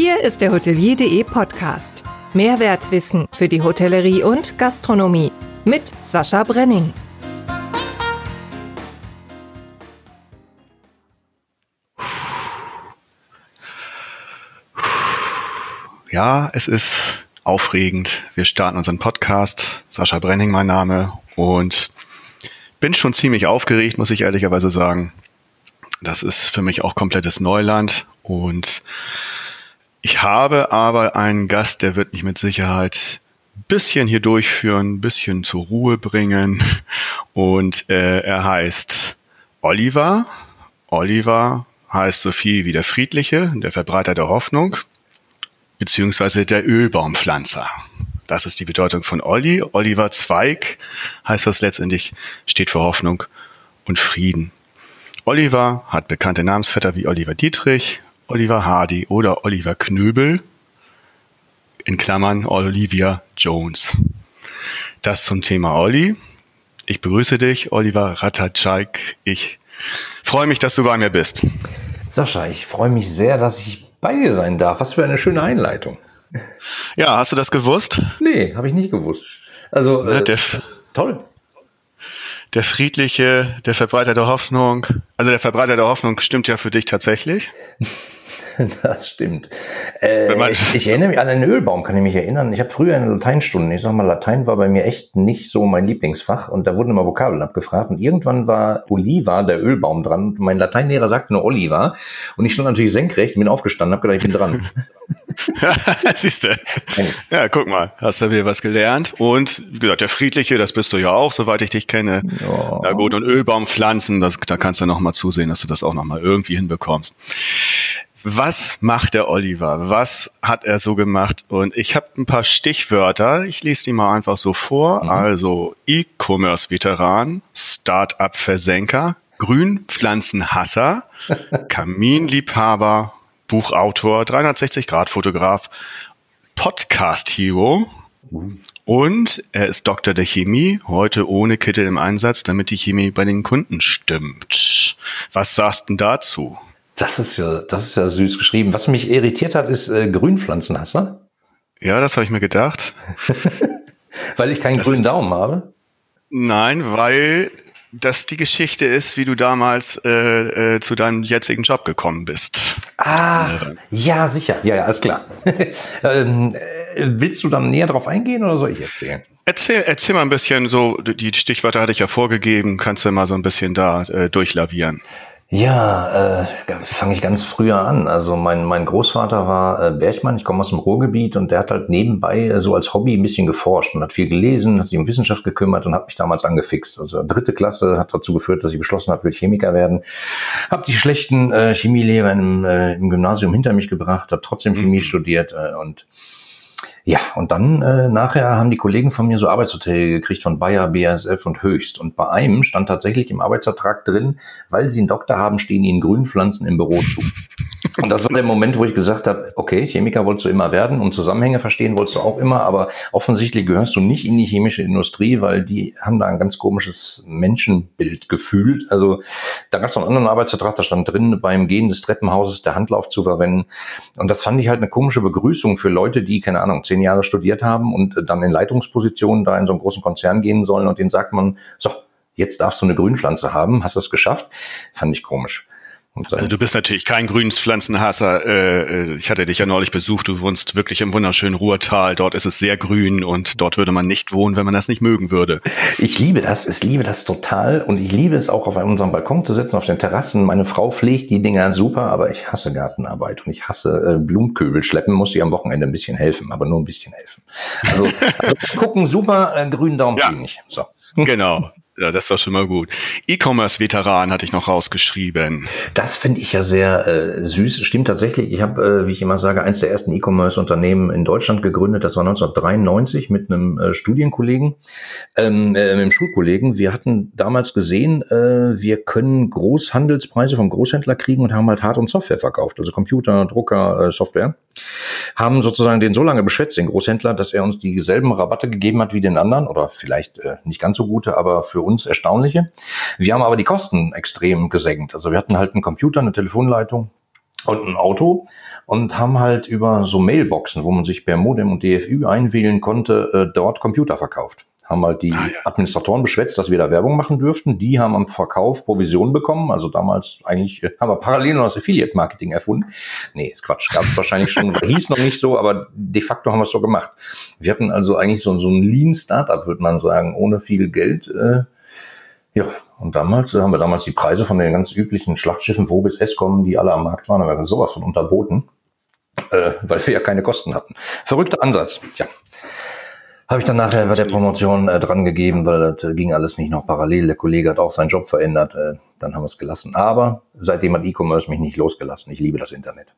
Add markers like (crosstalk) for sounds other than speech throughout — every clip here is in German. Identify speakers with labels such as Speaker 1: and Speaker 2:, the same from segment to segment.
Speaker 1: Hier ist der Hotelier.de Podcast. Mehrwertwissen für die Hotellerie und Gastronomie mit Sascha Brenning.
Speaker 2: Ja, es ist aufregend. Wir starten unseren Podcast. Sascha Brenning mein Name und bin schon ziemlich aufgeregt, muss ich ehrlicherweise sagen. Das ist für mich auch komplettes Neuland und ich habe aber einen Gast, der wird mich mit Sicherheit ein bisschen hier durchführen, ein bisschen zur Ruhe bringen und äh, er heißt Oliver. Oliver heißt so viel wie der Friedliche, der Verbreiter der Hoffnung, beziehungsweise der Ölbaumpflanzer. Das ist die Bedeutung von Olli. Oliver Zweig heißt das letztendlich, steht für Hoffnung und Frieden. Oliver hat bekannte Namensvetter wie Oliver Dietrich, Oliver Hardy oder Oliver Knöbel, in Klammern Olivia Jones. Das zum Thema Olli. Ich begrüße dich, Oliver Ratajczak. Ich freue mich, dass du bei mir bist.
Speaker 3: Sascha, ich freue mich sehr, dass ich bei dir sein darf. Was für eine schöne Einleitung.
Speaker 2: Ja, hast du das gewusst?
Speaker 3: Nee, habe ich nicht gewusst. Also,
Speaker 2: ne,
Speaker 3: äh, toll.
Speaker 2: Der friedliche, der Verbreiter der Hoffnung. Also der Verbreiter der Hoffnung stimmt ja für dich tatsächlich. (laughs)
Speaker 3: Das stimmt. Äh, ich, ich, erinnere mich an einen Ölbaum, kann ich mich erinnern. Ich habe früher in Lateinstunden, ich sag mal, Latein war bei mir echt nicht so mein Lieblingsfach und da wurden immer Vokabeln abgefragt und irgendwann war Oliva, der Ölbaum, dran. Und mein Lateinlehrer sagte nur Oliva und ich stand natürlich senkrecht, bin aufgestanden, habe gedacht, ich bin dran. (laughs) (laughs)
Speaker 2: Siehst du. Ja, guck mal, hast du wieder was gelernt. Und wie gesagt, der Friedliche, das bist du ja auch, soweit ich dich kenne. Oh. Ja gut, und Ölbaumpflanzen, das, da kannst du noch mal zusehen, dass du das auch noch mal irgendwie hinbekommst was macht der Oliver? Was hat er so gemacht? Und ich habe ein paar Stichwörter. Ich lese die mal einfach so vor. Mhm. Also E-Commerce-Veteran, Start-up-Versenker, Grünpflanzenhasser, (laughs) Kaminliebhaber, Buchautor, 360-Grad-Fotograf, Podcast-Hero. Mhm. Und er ist Doktor der Chemie, heute ohne Kittel im Einsatz, damit die Chemie bei den Kunden stimmt. Was sagst du dazu?
Speaker 3: Das ist ja, das ist ja süß geschrieben. Was mich irritiert hat, ist äh, Grünpflanzenhasser.
Speaker 2: Ja, das habe ich mir gedacht. (laughs)
Speaker 3: weil ich keinen das grünen Daumen habe?
Speaker 2: Nein, weil das die Geschichte ist, wie du damals äh, äh, zu deinem jetzigen Job gekommen bist.
Speaker 3: Ah, äh, ja, sicher. Ja, ja, alles klar. (laughs) ähm, äh, willst du dann näher drauf eingehen oder soll ich erzählen?
Speaker 2: Erzähl, erzähl mal ein bisschen so, die Stichwörter hatte ich ja vorgegeben, kannst du mal so ein bisschen da äh, durchlavieren.
Speaker 3: Ja, äh, fange ich ganz früher an. Also mein, mein Großvater war äh, Bergmann, ich komme aus dem Ruhrgebiet und der hat halt nebenbei äh, so als Hobby ein bisschen geforscht und hat viel gelesen, hat sich um Wissenschaft gekümmert und hat mich damals angefixt. Also dritte Klasse hat dazu geführt, dass ich beschlossen habe, will Chemiker werden. Hab die schlechten äh, Chemielehrer im, äh, im Gymnasium hinter mich gebracht, habe trotzdem Chemie mhm. studiert äh, und ja, und dann äh, nachher haben die Kollegen von mir so Arbeitsverträge gekriegt von Bayer, BASF und Höchst. Und bei einem stand tatsächlich im Arbeitsvertrag drin, weil sie einen Doktor haben, stehen ihnen Grünpflanzen im Büro zu. Und das war der Moment, wo ich gesagt habe, okay, Chemiker wolltest du immer werden und Zusammenhänge verstehen wolltest du auch immer, aber offensichtlich gehörst du nicht in die chemische Industrie, weil die haben da ein ganz komisches Menschenbild gefühlt. Also da gab es noch einen anderen Arbeitsvertrag, da stand drin, beim Gehen des Treppenhauses der Handlauf zu verwenden. Und das fand ich halt eine komische Begrüßung für Leute, die, keine Ahnung, zehn Jahre studiert haben und dann in Leitungspositionen da in so einen großen Konzern gehen sollen und denen sagt man, so, jetzt darfst du eine Grünpflanze haben, hast das geschafft? Fand ich komisch.
Speaker 2: Also du bist natürlich kein Grünpflanzenhasser. Äh, äh, ich hatte dich ja neulich besucht. Du wohnst wirklich im wunderschönen Ruhrtal. Dort ist es sehr grün und dort würde man nicht wohnen, wenn man das nicht mögen würde.
Speaker 3: Ich liebe das. Ich liebe das total und ich liebe es auch auf unserem Balkon zu sitzen, auf den Terrassen. Meine Frau pflegt die Dinger super, aber ich hasse Gartenarbeit und ich hasse äh, Blumenköbel schleppen. Muss ich am Wochenende ein bisschen helfen, aber nur ein bisschen helfen. Also, also (laughs) gucken super, äh, grünen Daumen ja. ich. So.
Speaker 2: Genau. Ja, das war schon mal gut. E-Commerce-Veteran hatte ich noch rausgeschrieben.
Speaker 3: Das finde ich ja sehr äh, süß. Stimmt tatsächlich. Ich habe, äh, wie ich immer sage, eins der ersten E-Commerce-Unternehmen in Deutschland gegründet. Das war 1993 mit einem äh, Studienkollegen, ähm, äh, mit einem Schulkollegen. Wir hatten damals gesehen, äh, wir können Großhandelspreise vom Großhändler kriegen und haben halt Hard- und Software verkauft. Also Computer, Drucker, äh, Software. Haben sozusagen den so lange beschwätzt, den Großhändler, dass er uns dieselben Rabatte gegeben hat wie den anderen oder vielleicht äh, nicht ganz so gute, aber für uns erstaunliche. Wir haben aber die Kosten extrem gesenkt. Also wir hatten halt einen Computer, eine Telefonleitung, und ein Auto und haben halt über so Mailboxen, wo man sich per Modem und DFÜ einwählen konnte, äh, dort Computer verkauft. Haben halt die ah. Administratoren beschwätzt, dass wir da Werbung machen dürften. Die haben am Verkauf Provision bekommen. Also damals eigentlich äh, haben wir parallel noch das Affiliate-Marketing erfunden. Nee, ist Quatsch. Gab es wahrscheinlich schon, (laughs) hieß noch nicht so, aber de facto haben wir es so gemacht. Wir hatten also eigentlich so, so ein Lean-Startup, würde man sagen, ohne viel Geld. Äh, ja, und damals haben wir damals die Preise von den ganz üblichen Schlachtschiffen wo bis S kommen, die alle am Markt waren, haben wir sowas von unterboten äh, weil wir ja keine Kosten hatten. Verrückter Ansatz. Tja. Habe ich dann nachher bei der Promotion äh, dran gegeben, weil das äh, ging alles nicht noch parallel. Der Kollege hat auch seinen Job verändert. Äh, dann haben wir es gelassen. Aber seitdem hat E-Commerce mich nicht losgelassen. Ich liebe das Internet.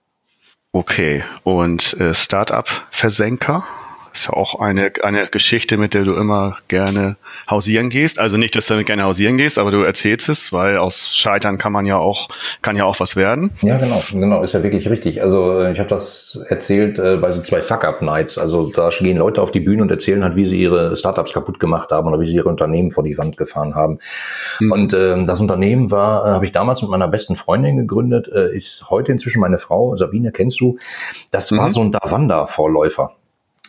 Speaker 2: Okay. Und äh, Startup-Versenker? Ist ja auch eine, eine Geschichte, mit der du immer gerne hausieren gehst. Also nicht, dass du damit gerne hausieren gehst, aber du erzählst es, weil aus Scheitern kann man ja auch, kann ja auch was werden.
Speaker 3: Ja, genau, genau, ist ja wirklich richtig. Also äh, ich habe das erzählt äh, bei so zwei Fuck-Up-Nights. Also da gehen Leute auf die Bühne und erzählen halt, wie sie ihre Startups kaputt gemacht haben oder wie sie ihre Unternehmen vor die Wand gefahren haben. Mhm. Und äh, das Unternehmen war, äh, habe ich damals mit meiner besten Freundin gegründet, äh, ist heute inzwischen meine Frau, Sabine, kennst du. Das war mhm. so ein Davanda-Vorläufer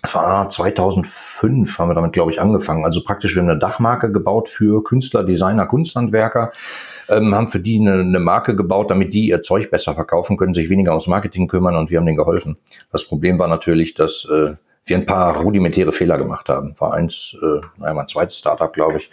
Speaker 3: war 2005 haben wir damit, glaube ich, angefangen. Also praktisch, wir haben eine Dachmarke gebaut für Künstler, Designer, Kunsthandwerker, ähm, haben für die eine, eine Marke gebaut, damit die ihr Zeug besser verkaufen können, sich weniger ums Marketing kümmern und wir haben denen geholfen. Das Problem war natürlich, dass äh, wir ein paar rudimentäre Fehler gemacht haben. War eins, äh, naja, mein zweites Startup, glaube ich.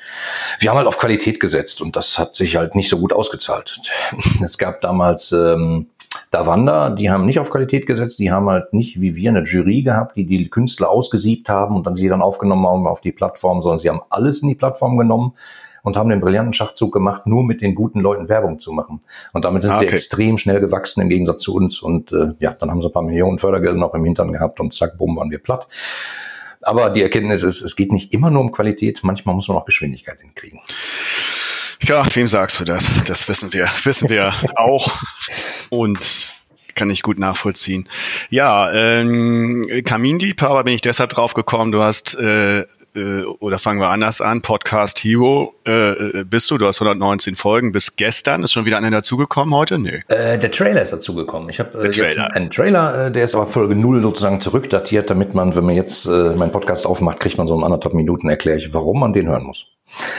Speaker 3: Wir haben halt auf Qualität gesetzt und das hat sich halt nicht so gut ausgezahlt. (laughs) es gab damals ähm, Davanda, die haben nicht auf Qualität gesetzt, die haben halt nicht wie wir eine Jury gehabt, die die Künstler ausgesiebt haben und dann sie dann aufgenommen haben auf die Plattform, sondern sie haben alles in die Plattform genommen und haben den brillanten Schachzug gemacht, nur mit den guten Leuten Werbung zu machen. Und damit sind ah, okay. sie extrem schnell gewachsen im Gegensatz zu uns. Und äh, ja, dann haben sie ein paar Millionen Fördergelder noch im Hintern gehabt und zack, bumm, waren wir platt. Aber die Erkenntnis ist, es geht nicht immer nur um Qualität, manchmal muss man auch Geschwindigkeit hinkriegen.
Speaker 2: Ja, wem sagst du das? Das wissen wir, wissen wir auch und kann ich gut nachvollziehen. Ja, ähm, Kaminliebhaber bin ich deshalb drauf gekommen. Du hast äh, äh, oder fangen wir anders an, Podcast Hero äh, bist du, du hast 119 Folgen, bis gestern, ist schon wieder einer dazugekommen heute? Nee.
Speaker 3: Äh, der Trailer ist dazugekommen. Ich habe äh, jetzt einen Trailer, äh, der ist aber Folge 0 sozusagen zurückdatiert, damit man, wenn man jetzt äh, meinen Podcast aufmacht, kriegt man so in anderthalb Minuten, erkläre ich, warum man den hören muss.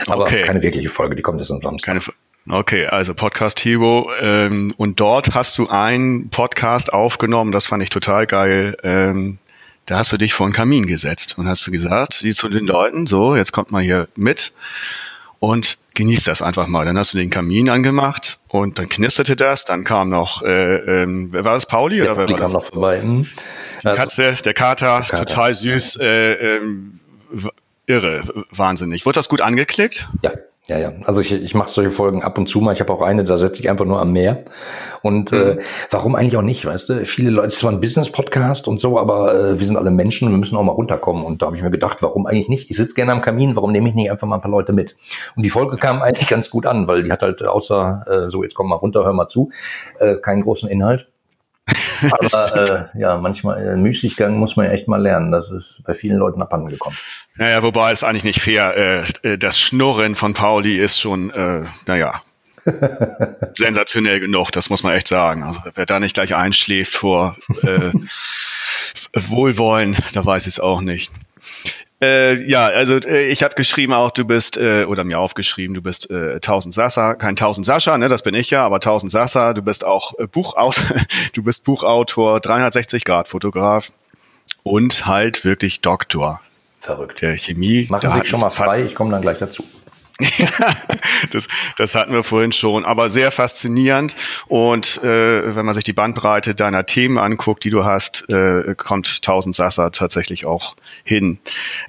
Speaker 3: Aber okay. keine wirkliche Folge, die kommt jetzt am Samstag. Keine,
Speaker 2: Okay, also Podcast Hero ähm, und dort hast du einen Podcast aufgenommen, das fand ich total geil. Ähm, da hast du dich vor einen Kamin gesetzt und hast du gesagt, wie zu den Leuten, so, jetzt kommt mal hier mit und genießt das einfach mal. Dann hast du den Kamin angemacht und dann knisterte das, dann kam noch, äh, ähm, wer war das, Pauli?
Speaker 3: Ja,
Speaker 2: oder wer
Speaker 3: war das? noch vorbei. Hm.
Speaker 2: Die Katze, der Kater, Kater, total süß, äh, ähm, irre, wahnsinnig. Wurde das gut angeklickt?
Speaker 3: Ja. Ja, ja. Also ich, ich mache solche Folgen ab und zu mal. Ich habe auch eine, da setze ich einfach nur am Meer. Und äh, mhm. äh, warum eigentlich auch nicht, weißt du? Viele Leute, es ist zwar ein Business-Podcast und so, aber äh, wir sind alle Menschen und wir müssen auch mal runterkommen. Und da habe ich mir gedacht, warum eigentlich nicht? Ich sitze gerne am Kamin, warum nehme ich nicht einfach mal ein paar Leute mit? Und die Folge kam eigentlich ganz gut an, weil die hat halt außer, äh, so jetzt komm mal runter, hör mal zu, äh, keinen großen Inhalt. Aber (laughs) äh, ja, manchmal äh, Müßiggang muss man echt mal lernen. Das ist bei vielen Leuten abhanden gekommen.
Speaker 2: Naja, wobei es eigentlich nicht fair. Äh, äh, das Schnurren von Pauli ist schon, äh, naja, (laughs) sensationell genug, das muss man echt sagen. Also wer da nicht gleich einschläft vor äh, (laughs) Wohlwollen, da weiß ich es auch nicht. Äh, ja, also äh, ich habe geschrieben auch, du bist, äh, oder mir aufgeschrieben, du bist äh, 1000 Sascha, kein 1000 Sascha, ne, das bin ich ja, aber 1000 Sascha, du bist auch äh, Buchautor, (laughs) du bist Buchautor, 360 Grad Fotograf und halt wirklich Doktor.
Speaker 3: Verrückt.
Speaker 2: Der Chemie.
Speaker 3: Machen Sie schon mal frei, ich komme dann gleich dazu. (laughs)
Speaker 2: das, das hatten wir vorhin schon, aber sehr faszinierend. Und äh, wenn man sich die Bandbreite deiner Themen anguckt, die du hast, äh, kommt 1000 Sasser tatsächlich auch hin.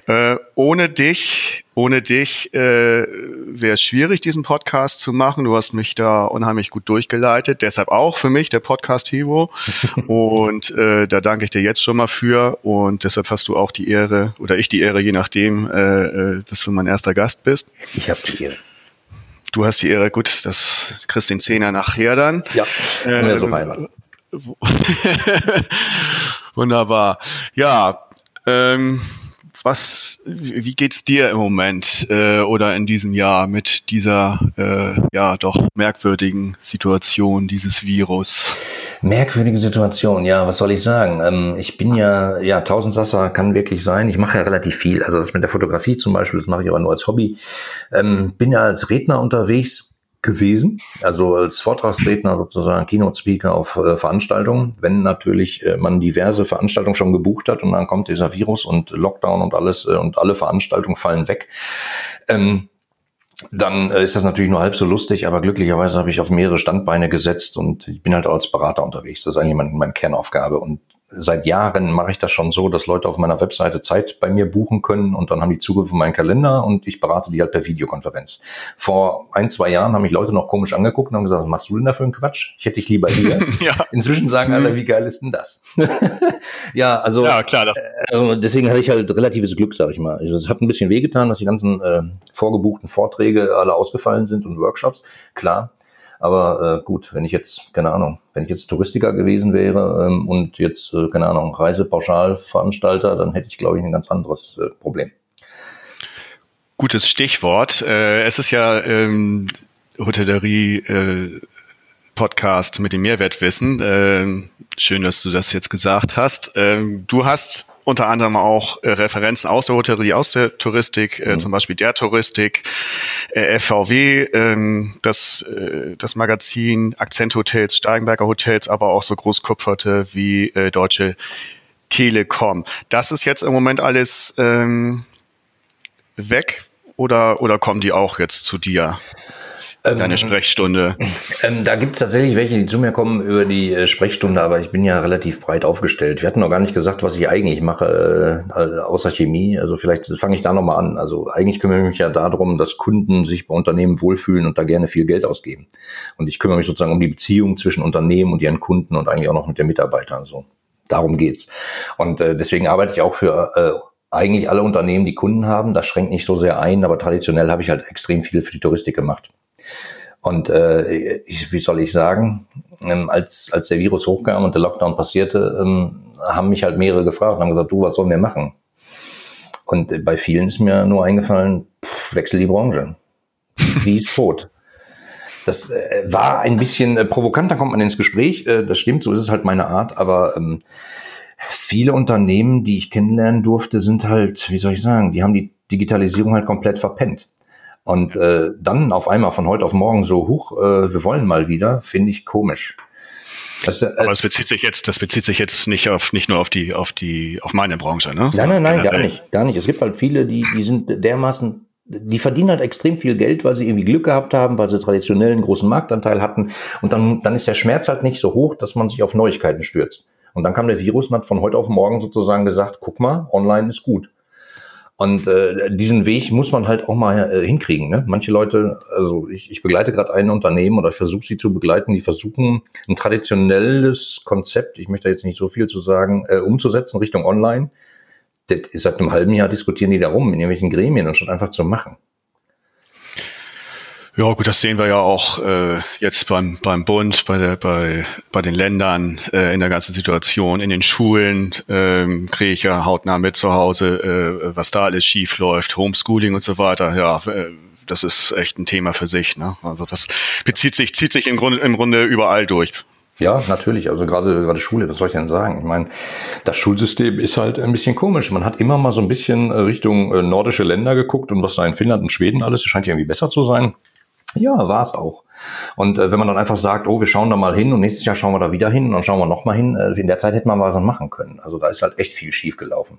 Speaker 2: Äh, ohne dich ohne dich äh, wäre es schwierig, diesen Podcast zu machen. Du hast mich da unheimlich gut durchgeleitet. Deshalb auch für mich der Podcast Hero. (laughs) und äh, da danke ich dir jetzt schon mal für. Und deshalb hast du auch die Ehre, oder ich die Ehre, je nachdem, äh, äh dass du mein erster Gast bist.
Speaker 3: Ich habe die Ehre.
Speaker 2: Du hast die Ehre, gut, das kriegst den Zehner nachher dann.
Speaker 3: Ja, äh, so (laughs)
Speaker 2: Wunderbar. Ja, ähm, was, wie geht's dir im Moment äh, oder in diesem Jahr mit dieser äh, ja doch merkwürdigen Situation dieses Virus?
Speaker 3: Merkwürdige Situation, ja, was soll ich sagen? Ähm, ich bin ja, ja, Tausendsasser kann wirklich sein. Ich mache ja relativ viel. Also das mit der Fotografie zum Beispiel, das mache ich aber nur als Hobby. Ähm, bin ja als Redner unterwegs gewesen, also als Vortragsredner sozusagen, Keynote-Speaker auf äh, Veranstaltungen, wenn natürlich äh, man diverse Veranstaltungen schon gebucht hat und dann kommt dieser Virus und Lockdown und alles äh, und alle Veranstaltungen fallen weg. Ähm, dann äh, ist das natürlich nur halb so lustig, aber glücklicherweise habe ich auf mehrere Standbeine gesetzt und ich bin halt auch als Berater unterwegs. Das ist eigentlich meine, meine Kernaufgabe. Und seit Jahren mache ich das schon so, dass Leute auf meiner Webseite Zeit bei mir buchen können und dann haben die Zugriff auf meinen Kalender und ich berate die halt per Videokonferenz. Vor ein, zwei Jahren haben mich Leute noch komisch angeguckt und haben gesagt, was machst du denn da für einen Quatsch? Ich hätte dich lieber hier. (laughs) ja. Inzwischen sagen alle, wie geil ist denn das? (laughs) ja, also ja, klar, das äh, deswegen hatte ich halt relatives Glück, sag ich mal. Also, es hat ein bisschen wehgetan, dass die ganzen äh, vorgebuchten Vorträge alle ausgefallen sind und Workshops, klar. Aber äh, gut, wenn ich jetzt, keine Ahnung, wenn ich jetzt Touristiker gewesen wäre ähm, und jetzt, äh, keine Ahnung, Reisepauschalveranstalter, dann hätte ich, glaube ich, ein ganz anderes äh, Problem.
Speaker 2: Gutes Stichwort. Äh, es ist ja ähm, Hotellerie äh, Podcast mit dem Mehrwertwissen. Ähm, schön, dass du das jetzt gesagt hast. Ähm, du hast unter anderem auch äh, Referenzen aus der Hotellerie, aus der Touristik, äh, mhm. zum Beispiel der Touristik, äh, FVW, ähm, das, äh, das Magazin Akzenthotels, Steigenberger Hotels, aber auch so Großkupferte wie äh, Deutsche Telekom. Das ist jetzt im Moment alles ähm, weg oder, oder kommen die auch jetzt zu dir? Deine ähm, Sprechstunde.
Speaker 3: Ähm, da gibt es tatsächlich welche, die zu mir kommen über die äh, Sprechstunde, aber ich bin ja relativ breit aufgestellt. Wir hatten noch gar nicht gesagt, was ich eigentlich mache, äh, außer Chemie. Also vielleicht fange ich da nochmal an. Also eigentlich kümmere ich mich ja darum, dass Kunden sich bei Unternehmen wohlfühlen und da gerne viel Geld ausgeben. Und ich kümmere mich sozusagen um die Beziehung zwischen Unternehmen und ihren Kunden und eigentlich auch noch mit den Mitarbeitern. So, darum geht's. Und äh, deswegen arbeite ich auch für äh, eigentlich alle Unternehmen, die Kunden haben. Das schränkt nicht so sehr ein, aber traditionell habe ich halt extrem viel für die Touristik gemacht. Und äh, ich, wie soll ich sagen, ähm, als, als der Virus hochkam und der Lockdown passierte, ähm, haben mich halt mehrere gefragt und haben gesagt, du, was sollen wir machen? Und äh, bei vielen ist mir nur eingefallen, pff, wechsel die Branche. (laughs) Die ist tot. Das äh, war ein bisschen äh, provokant, da kommt man ins Gespräch. Äh, das stimmt, so ist es halt meine Art, aber ähm, viele Unternehmen, die ich kennenlernen durfte, sind halt, wie soll ich sagen, die haben die Digitalisierung halt komplett verpennt. Und äh, dann auf einmal von heute auf morgen so, hoch, äh, wir wollen mal wieder, finde ich komisch.
Speaker 2: Das, äh, Aber das bezieht sich jetzt, das bezieht sich jetzt nicht auf nicht nur auf die, auf die, auf meine Branche, ne?
Speaker 3: Nein, nein, nein, gar nicht, gar nicht. Es gibt halt viele, die, die sind dermaßen, die verdienen halt extrem viel Geld, weil sie irgendwie Glück gehabt haben, weil sie traditionell einen großen Marktanteil hatten. Und dann, dann ist der Schmerz halt nicht so hoch, dass man sich auf Neuigkeiten stürzt. Und dann kam der Virus und hat von heute auf morgen sozusagen gesagt, guck mal, online ist gut. Und äh, diesen Weg muss man halt auch mal äh, hinkriegen. Ne? Manche Leute, also ich, ich begleite gerade ein Unternehmen oder versuche sie zu begleiten, die versuchen ein traditionelles Konzept, ich möchte jetzt nicht so viel zu sagen, äh, umzusetzen Richtung Online. Das ist seit einem halben Jahr diskutieren die darum in irgendwelchen Gremien, anstatt einfach zu machen.
Speaker 2: Ja, gut, das sehen wir ja auch äh, jetzt beim, beim Bund, bei, der, bei, bei den Ländern, äh, in der ganzen Situation. In den Schulen ähm, kriege ich ja hautnah mit zu Hause, äh, was da alles schief läuft, Homeschooling und so weiter. Ja, äh, das ist echt ein Thema für sich. Ne? Also das bezieht sich, zieht sich im Grunde, im Grunde überall durch.
Speaker 3: Ja, natürlich. Also gerade gerade Schule, was soll ich denn sagen? Ich meine, das Schulsystem ist halt ein bisschen komisch. Man hat immer mal so ein bisschen äh, Richtung äh, nordische Länder geguckt und was da in Finnland und Schweden alles, das scheint ja irgendwie besser zu sein. Ja, war es auch. Und äh, wenn man dann einfach sagt, oh, wir schauen da mal hin und nächstes Jahr schauen wir da wieder hin und dann schauen wir noch mal hin, äh, in der Zeit hätte man was machen können. Also da ist halt echt viel schief gelaufen.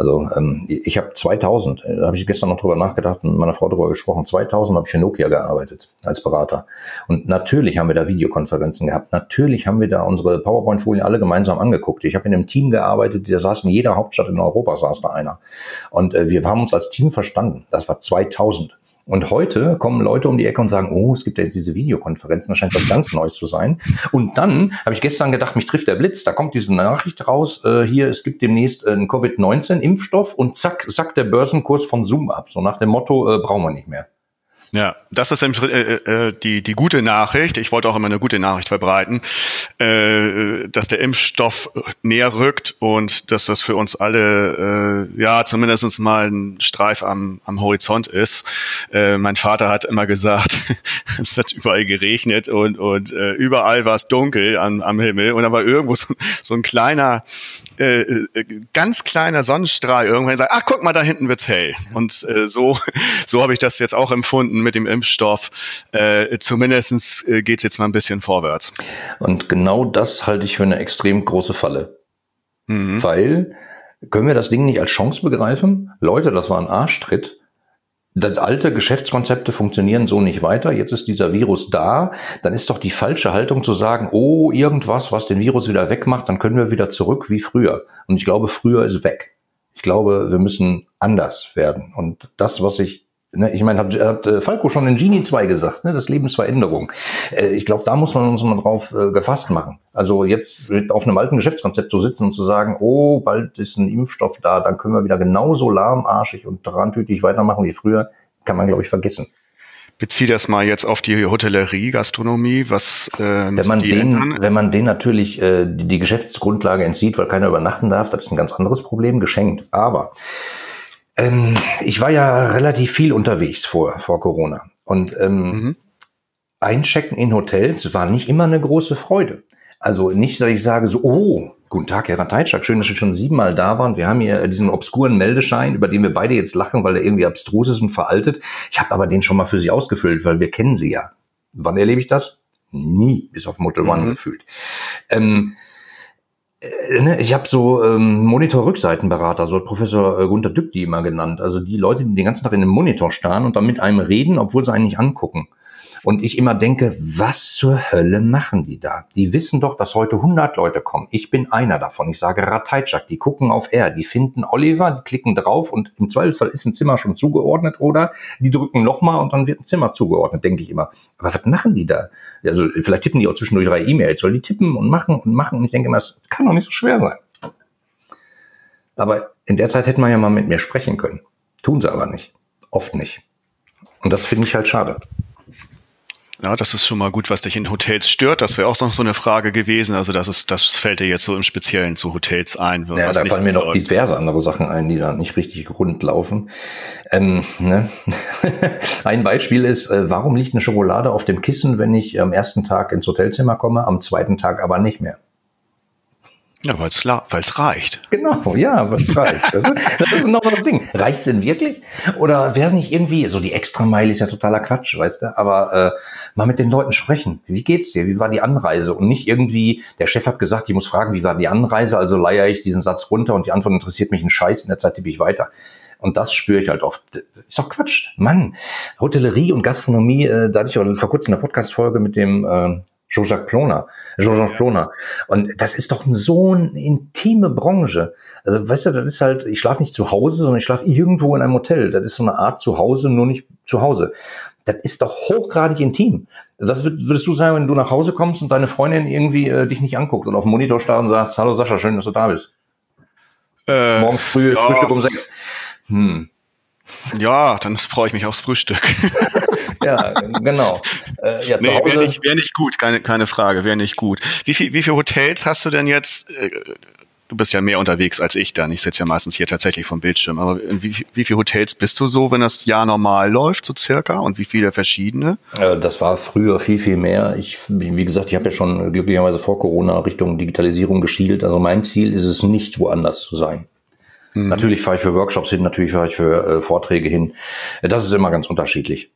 Speaker 3: Also ähm, ich habe 2000, äh, da habe ich gestern noch drüber nachgedacht und mit meiner Frau drüber gesprochen, 2000 habe ich für Nokia gearbeitet als Berater. Und natürlich haben wir da Videokonferenzen gehabt. Natürlich haben wir da unsere PowerPoint-Folien alle gemeinsam angeguckt. Ich habe in einem Team gearbeitet, der saß in jeder Hauptstadt in Europa, saß da einer. Und äh, wir haben uns als Team verstanden. Das war 2000. Und heute kommen Leute um die Ecke und sagen, oh, es gibt ja jetzt diese Videokonferenzen, das scheint was ganz Neues zu sein. Und dann habe ich gestern gedacht, mich trifft der Blitz, da kommt diese Nachricht raus, äh, hier, es gibt demnächst einen Covid-19-Impfstoff und zack, sackt der Börsenkurs von Zoom ab. So nach dem Motto, äh, brauchen wir nicht mehr.
Speaker 2: Ja, das ist äh, äh, die, die gute Nachricht. Ich wollte auch immer eine gute Nachricht verbreiten, äh, dass der Impfstoff näher rückt und dass das für uns alle äh, ja zumindest mal ein Streif am, am Horizont ist. Äh, mein Vater hat immer gesagt, (laughs) es hat überall geregnet und, und äh, überall war es dunkel am, am Himmel und aber irgendwo so, so ein kleiner, äh, äh, ganz kleiner Sonnenstrahl irgendwann sagt, ach guck mal, da hinten wird's hell. Und äh, so, so habe ich das jetzt auch empfunden mit dem Impfstoff. Äh, zumindest äh, geht es jetzt mal ein bisschen vorwärts.
Speaker 3: Und genau das halte ich für eine extrem große Falle. Mhm. Weil, können wir das Ding nicht als Chance begreifen? Leute, das war ein Arschtritt. Das alte Geschäftskonzepte funktionieren so nicht weiter. Jetzt ist dieser Virus da. Dann ist doch die falsche Haltung zu sagen, oh, irgendwas, was den Virus wieder wegmacht, dann können wir wieder zurück wie früher. Und ich glaube, früher ist weg. Ich glaube, wir müssen anders werden. Und das, was ich Ne, ich meine, hat, hat äh, Falco schon in Genie 2 gesagt, ne, das Leben ist Veränderung. Äh, ich glaube, da muss man uns mal drauf äh, gefasst machen. Also jetzt auf einem alten Geschäftskonzept zu sitzen und zu sagen, oh, bald ist ein Impfstoff da, dann können wir wieder genauso lahmarschig und tarantütig weitermachen wie früher, kann man, glaube ich, vergessen.
Speaker 2: Bezieh das mal jetzt auf die Hotellerie, Gastronomie, was äh,
Speaker 3: wenn man den, wenn man den natürlich äh, die, die Geschäftsgrundlage entzieht, weil keiner übernachten darf, das ist ein ganz anderes Problem, geschenkt. Aber ähm, ich war ja relativ viel unterwegs vor, vor Corona. Und ähm, mhm. Einchecken in Hotels war nicht immer eine große Freude. Also nicht, dass ich sage so, oh, guten Tag, Herr Rateitschak, schön, dass Sie schon siebenmal da waren. Wir haben hier diesen obskuren Meldeschein, über den wir beide jetzt lachen, weil er irgendwie abstrus ist und veraltet. Ich habe aber den schon mal für Sie ausgefüllt, weil wir kennen Sie ja. Wann erlebe ich das? Nie, bis auf Motel One mhm. gefühlt. Ähm, ich habe so ähm, Monitor-Rückseitenberater, so hat Professor äh, Gunter Dück die immer genannt. Also die Leute, die den ganzen Tag in dem Monitor starren und dann mit einem reden, obwohl sie einen nicht angucken. Und ich immer denke, was zur Hölle machen die da? Die wissen doch, dass heute 100 Leute kommen. Ich bin einer davon. Ich sage Rateitschak. Die gucken auf R. Die finden Oliver, die klicken drauf und im Zweifelsfall ist ein Zimmer schon zugeordnet oder die drücken nochmal und dann wird ein Zimmer zugeordnet, denke ich immer. Aber was machen die da? Also vielleicht tippen die auch zwischendurch drei E-Mails, weil die tippen und machen und machen und ich denke immer, das kann doch nicht so schwer sein. Aber in der Zeit hätten wir ja mal mit mir sprechen können. Tun sie aber nicht. Oft nicht. Und das finde ich halt schade.
Speaker 2: Ja, das ist schon mal gut, was dich in Hotels stört. Das wäre auch noch so eine Frage gewesen. Also das ist, das fällt dir jetzt so im Speziellen zu Hotels ein.
Speaker 3: Ja, da fallen mir noch diverse andere Sachen ein, die da nicht richtig rund laufen. Ähm, ne? (laughs) Ein Beispiel ist, äh, warum liegt eine Schokolade auf dem Kissen, wenn ich am ersten Tag ins Hotelzimmer komme, am zweiten Tag aber nicht mehr?
Speaker 2: Ja, weil es reicht.
Speaker 3: Genau, ja, weil es (laughs) reicht. Das ist, das ist noch das Ding. Reicht es denn wirklich? Oder wäre nicht irgendwie, so die Extrameile ist ja totaler Quatsch, weißt du, aber äh, mal mit den Leuten sprechen. Wie geht's dir? Wie war die Anreise? Und nicht irgendwie, der Chef hat gesagt, ich muss fragen, wie war die Anreise, also leier ich diesen Satz runter und die Antwort interessiert mich ein Scheiß, in der Zeit tippe ich weiter. Und das spüre ich halt oft. Ist doch Quatsch. Mann, Hotellerie und Gastronomie, äh, da hatte ich auch vor kurzem eine Podcast-Folge mit dem äh, Jean-Jacques Ploner. Jean-Jacques Ploner. Und das ist doch so eine intime Branche. Also, weißt du, das ist halt, ich schlafe nicht zu Hause, sondern ich schlafe irgendwo in einem Hotel. Das ist so eine Art zu Hause, nur nicht zu Hause. Das ist doch hochgradig intim. Das würdest du sagen, wenn du nach Hause kommst und deine Freundin irgendwie äh, dich nicht anguckt und auf dem Monitor starrt und sagt, hallo Sascha, schön, dass du da bist. Äh, Morgens früh, ja. Frühstück um sechs.
Speaker 2: Hm. Ja, dann freue ich mich aufs Frühstück. (laughs)
Speaker 3: ja, genau.
Speaker 2: Äh, ja, nee, wäre nicht, wär nicht gut, keine, keine Frage, wäre nicht gut. Wie, viel, wie viele Hotels hast du denn jetzt? Äh, du bist ja mehr unterwegs als ich dann. Ich sitze ja meistens hier tatsächlich vom Bildschirm. Aber wie, wie viele Hotels bist du so, wenn das Jahr normal läuft, so circa? Und wie viele verschiedene?
Speaker 3: Das war früher viel, viel mehr. Ich, wie gesagt, ich habe ja schon glücklicherweise vor Corona Richtung Digitalisierung geschielt. Also mein Ziel ist es nicht, woanders zu sein. Mhm. Natürlich fahre ich für Workshops hin, natürlich fahre ich für äh, Vorträge hin. Das ist immer ganz unterschiedlich.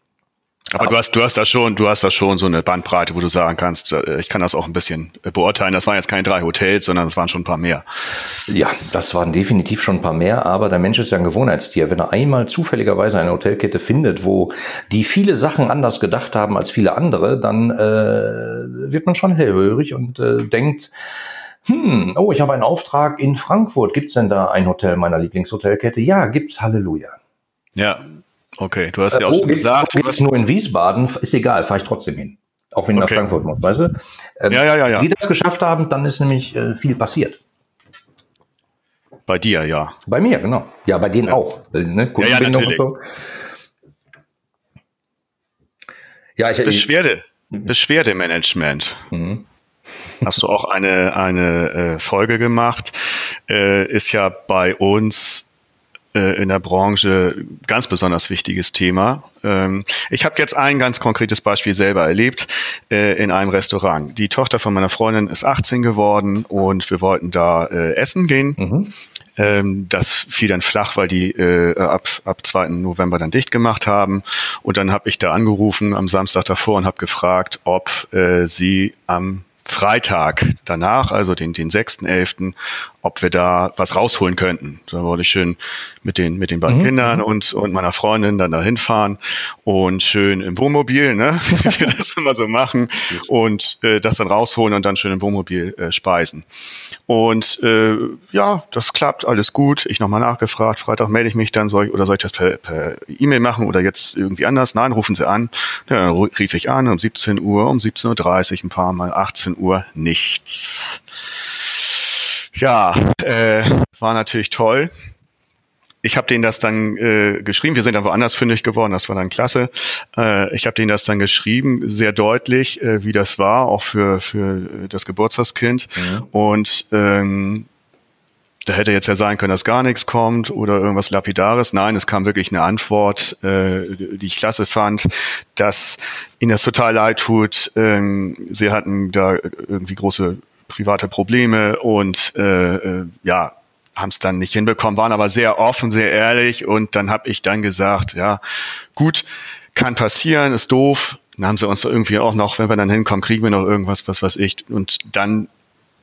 Speaker 2: Aber du hast, du hast da schon, du hast da schon so eine Bandbreite, wo du sagen kannst, äh, ich kann das auch ein bisschen beurteilen. Das waren jetzt keine drei Hotels, sondern es waren schon ein paar mehr.
Speaker 3: Ja, das waren definitiv schon ein paar mehr, aber der Mensch ist ja ein Gewohnheitstier. Wenn er einmal zufälligerweise eine Hotelkette findet, wo die viele Sachen anders gedacht haben als viele andere, dann äh, wird man schon hellhörig und äh, denkt, hm, oh, ich habe einen Auftrag in Frankfurt. Gibt's denn da ein Hotel meiner Lieblingshotelkette? Ja, gibt's, Halleluja.
Speaker 2: Ja, okay. Du hast ja auch äh, oh, schon gesagt.
Speaker 3: Gibt's nur in Wiesbaden, ist egal, fahre ich trotzdem hin. Auch wenn ich okay. nach Frankfurt muss, weißt du? Ähm, ja, ja, ja, ja. Die das geschafft haben, dann ist nämlich äh, viel passiert.
Speaker 2: Bei dir, ja.
Speaker 3: Bei mir, genau. Ja, bei denen ja. auch. Ne?
Speaker 2: Ja, ja, natürlich. So. Ja, ich, Beschwerde. Mhm. Beschwerdemanagement. Mhm. Hast du auch eine, eine äh, Folge gemacht? Äh, ist ja bei uns äh, in der Branche ganz besonders wichtiges Thema. Ähm, ich habe jetzt ein ganz konkretes Beispiel selber erlebt äh, in einem Restaurant. Die Tochter von meiner Freundin ist 18 geworden und wir wollten da äh, essen gehen. Mhm. Ähm, das fiel dann flach, weil die äh, ab, ab 2. November dann dicht gemacht haben. Und dann habe ich da angerufen am Samstag davor und habe gefragt, ob äh, sie am Freitag danach, also den, den 6.11., ob wir da was rausholen könnten. Da wollte ich schön mit den, mit den beiden mhm. Kindern und, und meiner Freundin dann da hinfahren und schön im Wohnmobil, ne, (laughs) wie wir das immer so machen, und äh, das dann rausholen und dann schön im Wohnmobil äh, speisen. Und äh, ja, das klappt, alles gut. Ich nochmal nachgefragt, Freitag melde ich mich dann, soll ich, oder soll ich das per, per E-Mail machen oder jetzt irgendwie anders? Nein, rufen Sie an. Ja, dann rief ich an um 17 Uhr, um 17.30 Uhr, ein paar Mal 18 Uhr, nichts. Ja, äh, war natürlich toll. Ich habe denen das dann äh, geschrieben. Wir sind dann woanders fündig geworden. Das war dann klasse. Äh, ich habe denen das dann geschrieben, sehr deutlich, äh, wie das war, auch für für das Geburtstagskind. Mhm. Und ähm, da hätte jetzt ja sein können, dass gar nichts kommt oder irgendwas Lapidares. Nein, es kam wirklich eine Antwort, äh, die ich klasse fand, dass ihnen das total leid tut. Ähm, sie hatten da irgendwie große private Probleme und äh, äh, ja, haben es dann nicht hinbekommen, waren aber sehr offen, sehr ehrlich und dann habe ich dann gesagt, ja, gut, kann passieren, ist doof. Dann haben sie uns irgendwie auch noch, wenn wir dann hinkommen, kriegen wir noch irgendwas, was weiß ich. Und dann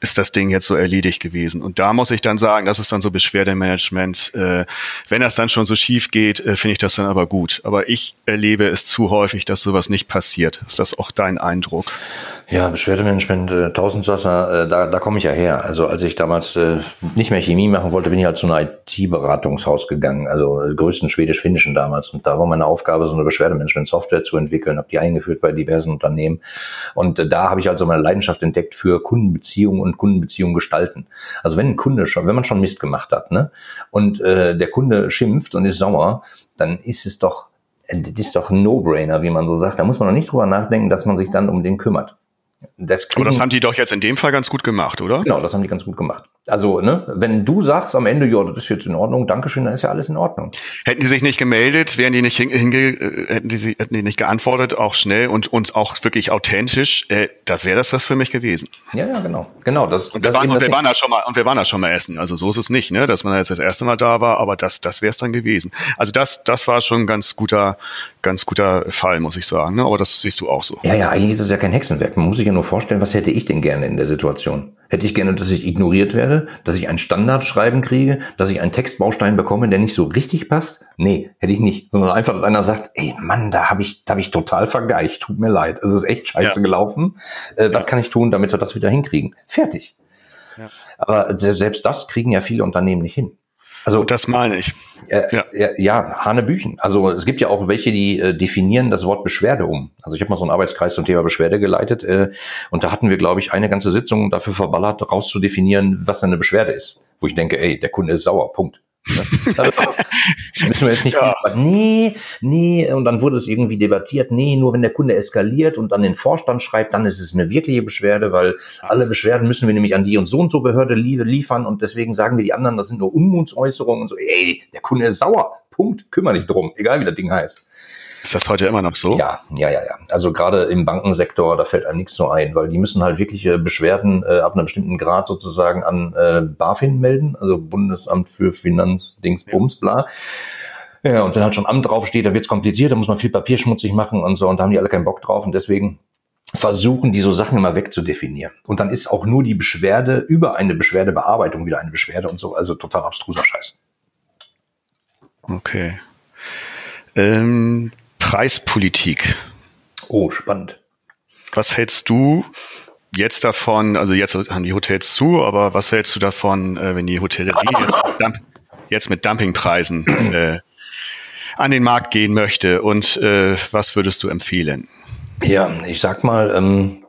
Speaker 2: ist das Ding jetzt so erledigt gewesen. Und da muss ich dann sagen, das ist dann so Beschwerdemanagement. Äh, wenn das dann schon so schief geht, äh, finde ich das dann aber gut. Aber ich erlebe es zu häufig, dass sowas nicht passiert. Ist das auch dein Eindruck?
Speaker 3: Ja, Beschwerdemanagement, äh, Tausendsasser, äh, da, da komme ich ja her. Also als ich damals äh, nicht mehr Chemie machen wollte, bin ich halt zu einem IT-Beratungshaus gegangen, also äh, größten schwedisch-finnischen damals. Und da war meine Aufgabe, so eine Beschwerdemanagement-Software zu entwickeln, habe die eingeführt bei diversen Unternehmen. Und äh, da habe ich also meine Leidenschaft entdeckt für Kundenbeziehungen und Kundenbeziehungen gestalten. Also wenn ein Kunde schon, wenn man schon Mist gemacht hat, ne, und äh, der Kunde schimpft und ist sauer, dann ist es doch das ist doch ein No-Brainer, wie man so sagt. Da muss man noch nicht drüber nachdenken, dass man sich dann um den kümmert.
Speaker 2: Das Aber das haben die doch jetzt in dem Fall ganz gut gemacht, oder?
Speaker 3: Genau, das haben die ganz gut gemacht. Also, ne, wenn du sagst am Ende, ja, das ist jetzt in Ordnung, Dankeschön, dann ist ja alles in Ordnung.
Speaker 2: Hätten die sich nicht gemeldet, wären die nicht hinge, äh, hätten die, hätten die nicht geantwortet, auch schnell und uns auch wirklich authentisch, äh, da wäre das was für mich gewesen.
Speaker 3: Ja, ja, genau, genau. Das,
Speaker 2: und wir, das waren, und wir waren da schon mal und wir waren da schon mal essen. Also so ist es nicht, ne, dass man jetzt das erste Mal da war, aber das, das wäre es dann gewesen. Also das, das war schon ein ganz guter, ganz guter Fall, muss ich sagen. Ne? Aber das siehst du auch so.
Speaker 3: Ja, ja, eigentlich ist das ja kein Hexenwerk. Man muss sich ja nur vorstellen, was hätte ich denn gerne in der Situation? Hätte ich gerne, dass ich ignoriert werde, dass ich ein Standardschreiben kriege, dass ich einen Textbaustein bekomme, der nicht so richtig passt? Nee, hätte ich nicht. Sondern einfach, dass einer sagt, ey Mann, da habe ich, da habe ich total vergeicht, tut mir leid. Es ist echt scheiße ja. gelaufen. Äh, was kann ich tun, damit wir das wieder hinkriegen? Fertig. Ja. Aber selbst das kriegen ja viele Unternehmen nicht hin.
Speaker 2: Also das meine ich.
Speaker 3: Äh, ja. ja, ja, Hanebüchen. Also es gibt ja auch welche, die äh, definieren das Wort Beschwerde um. Also ich habe mal so einen Arbeitskreis zum Thema Beschwerde geleitet äh, und da hatten wir, glaube ich, eine ganze Sitzung dafür verballert, rauszudefinieren, was eine Beschwerde ist. Wo ich denke, ey, der Kunde ist sauer, Punkt. Ne? Also, (laughs) müssen wir jetzt nicht, ja. nee, nee, und dann wurde es irgendwie debattiert, nee, nur wenn der Kunde eskaliert und an den Vorstand schreibt, dann ist es eine wirkliche Beschwerde, weil alle Beschwerden müssen wir nämlich an die und so und so Behörde liefern und deswegen sagen wir die anderen, das sind nur Unmutsäußerungen und so, ey, der Kunde ist sauer, Punkt, kümmere dich drum, egal wie das Ding heißt.
Speaker 2: Ist das heute immer noch so?
Speaker 3: Ja, ja, ja, ja. Also gerade im Bankensektor, da fällt einem nichts so ein, weil die müssen halt wirkliche Beschwerden äh, ab einem bestimmten Grad sozusagen an äh, BaFin melden, also Bundesamt für Finanz, Dings, Bums, bla. Ja, und wenn halt schon Amt draufsteht, dann wird's kompliziert, da muss man viel Papier schmutzig machen und so, und da haben die alle keinen Bock drauf und deswegen versuchen die so Sachen immer wegzudefinieren. Und dann ist auch nur die Beschwerde über eine Beschwerdebearbeitung wieder eine Beschwerde und so, also total abstruser Scheiß.
Speaker 2: Okay. Ähm, Preispolitik.
Speaker 3: Oh, spannend.
Speaker 2: Was hältst du jetzt davon, also jetzt haben die Hotels zu, aber was hältst du davon, äh, wenn die Hotellerie jetzt, mit, (laughs) jetzt mit Dumpingpreisen äh, an den Markt gehen möchte und äh, was würdest du empfehlen?
Speaker 3: Ja, ich sag mal, ähm,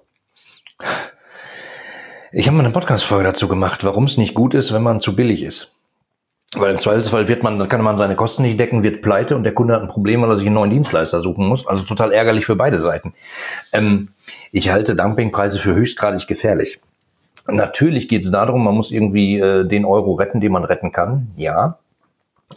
Speaker 3: ich habe mal eine Podcast-Folge dazu gemacht, warum es nicht gut ist, wenn man zu billig ist. Weil im Zweifelsfall wird man, kann man seine Kosten nicht decken, wird pleite und der Kunde hat ein Problem, weil er sich einen neuen Dienstleister suchen muss. Also total ärgerlich für beide Seiten. Ähm, ich halte Dumpingpreise für höchstgradig gefährlich. Natürlich geht es darum, man muss irgendwie äh, den Euro retten, den man retten kann. Ja.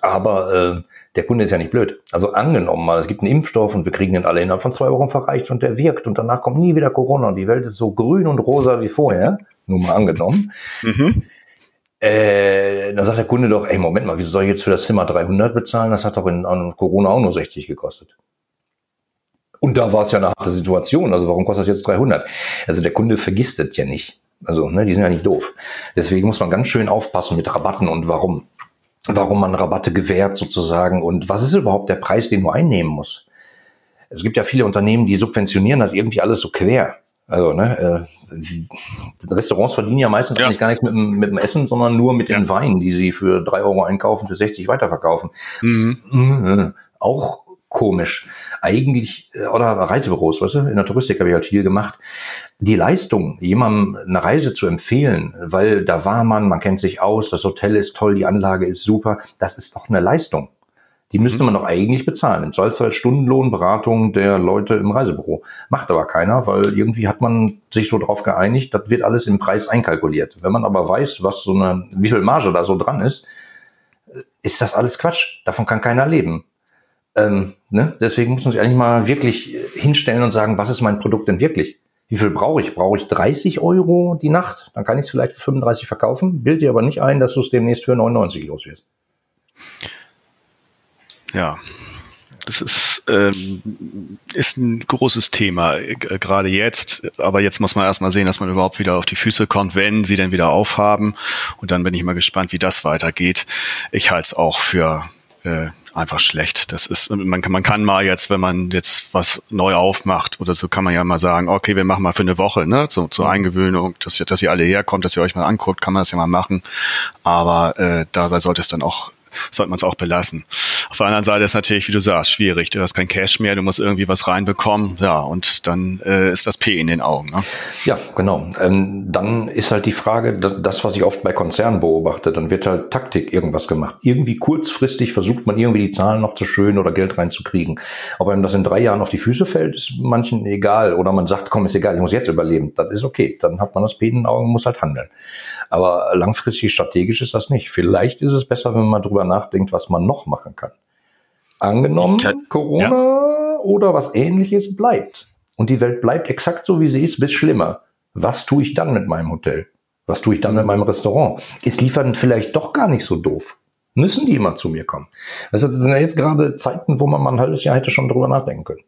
Speaker 3: Aber äh, der Kunde ist ja nicht blöd. Also angenommen mal, es gibt einen Impfstoff und wir kriegen den alle innerhalb von zwei Wochen verreicht und der wirkt und danach kommt nie wieder Corona und die Welt ist so grün und rosa wie vorher. Nur mal angenommen. Mhm. Äh, dann sagt der Kunde doch, ey, Moment mal, wieso soll ich jetzt für das Zimmer 300 bezahlen? Das hat doch in, an Corona auch nur 60 gekostet. Und da war es ja eine harte Situation. Also warum kostet das jetzt 300? Also der Kunde vergisst das ja nicht. Also, ne, die sind ja nicht doof. Deswegen muss man ganz schön aufpassen mit Rabatten und warum. Warum man Rabatte gewährt sozusagen und was ist überhaupt der Preis, den du einnehmen musst. Es gibt ja viele Unternehmen, die subventionieren das irgendwie alles so quer. Also, ne, äh, Restaurants verdienen ja meistens ja. eigentlich gar nichts mit dem, mit dem Essen, sondern nur mit ja. den Weinen, die sie für drei Euro einkaufen, für 60 weiterverkaufen. Mhm. Mhm. Auch komisch. Eigentlich, äh, oder Reisebüros, weißt du, in der Touristik habe ich halt viel gemacht. Die Leistung, jemandem eine Reise zu empfehlen, weil da war man, man kennt sich aus, das Hotel ist toll, die Anlage ist super, das ist doch eine Leistung. Die müsste mhm. man doch eigentlich bezahlen. Im Zweifelsfall Stundenlohn, Beratung der Leute im Reisebüro. Macht aber keiner, weil irgendwie hat man sich so drauf geeinigt, das wird alles im Preis einkalkuliert. Wenn man aber weiß, was so eine, wie viel Marge da so dran ist, ist das alles Quatsch. Davon kann keiner leben. Ähm, ne? Deswegen muss man sich eigentlich mal wirklich hinstellen und sagen, was ist mein Produkt denn wirklich? Wie viel brauche ich? Brauche ich 30 Euro die Nacht? Dann kann ich es vielleicht für 35 verkaufen. Bild dir aber nicht ein, dass du es demnächst für 99 los wirst.
Speaker 2: Ja, das ist, ähm, ist ein großes Thema, äh, gerade jetzt. Aber jetzt muss man erstmal sehen, dass man überhaupt wieder auf die Füße kommt, wenn sie denn wieder aufhaben. Und dann bin ich mal gespannt, wie das weitergeht. Ich halte es auch für äh, einfach schlecht. Das ist, man kann, man kann mal jetzt, wenn man jetzt was neu aufmacht oder so, kann man ja mal sagen, okay, wir machen mal für eine Woche, ne, so, zur Eingewöhnung, dass, dass ihr alle herkommt, dass ihr euch mal anguckt, kann man das ja mal machen. Aber äh, dabei sollte es dann auch sollte man es auch belassen. Auf der anderen Seite ist natürlich, wie du sagst, schwierig. Du hast kein Cash mehr, du musst irgendwie was reinbekommen, ja, und dann äh, ist das P in den Augen. Ne?
Speaker 3: Ja, genau. Ähm, dann ist halt die Frage, das, was ich oft bei Konzernen beobachte, dann wird halt Taktik irgendwas gemacht. Irgendwie kurzfristig versucht man irgendwie die Zahlen noch zu schön oder Geld reinzukriegen. Ob einem das in drei Jahren auf die Füße fällt, ist manchen egal. Oder man sagt, komm, ist egal, ich muss jetzt überleben. Das ist okay. Dann hat man das P in den Augen, muss halt handeln. Aber langfristig strategisch ist das nicht. Vielleicht ist es besser, wenn man drüber nachdenkt, was man noch machen kann. Angenommen, Corona ja. oder was ähnliches bleibt. Und die Welt bleibt exakt so, wie sie ist, bis schlimmer. Was tue ich dann mit meinem Hotel? Was tue ich dann mit meinem Restaurant? Ist Liefern vielleicht doch gar nicht so doof? Müssen die immer zu mir kommen? Also das sind ja jetzt gerade Zeiten, wo man mal ein halbes Jahr hätte schon drüber nachdenken können.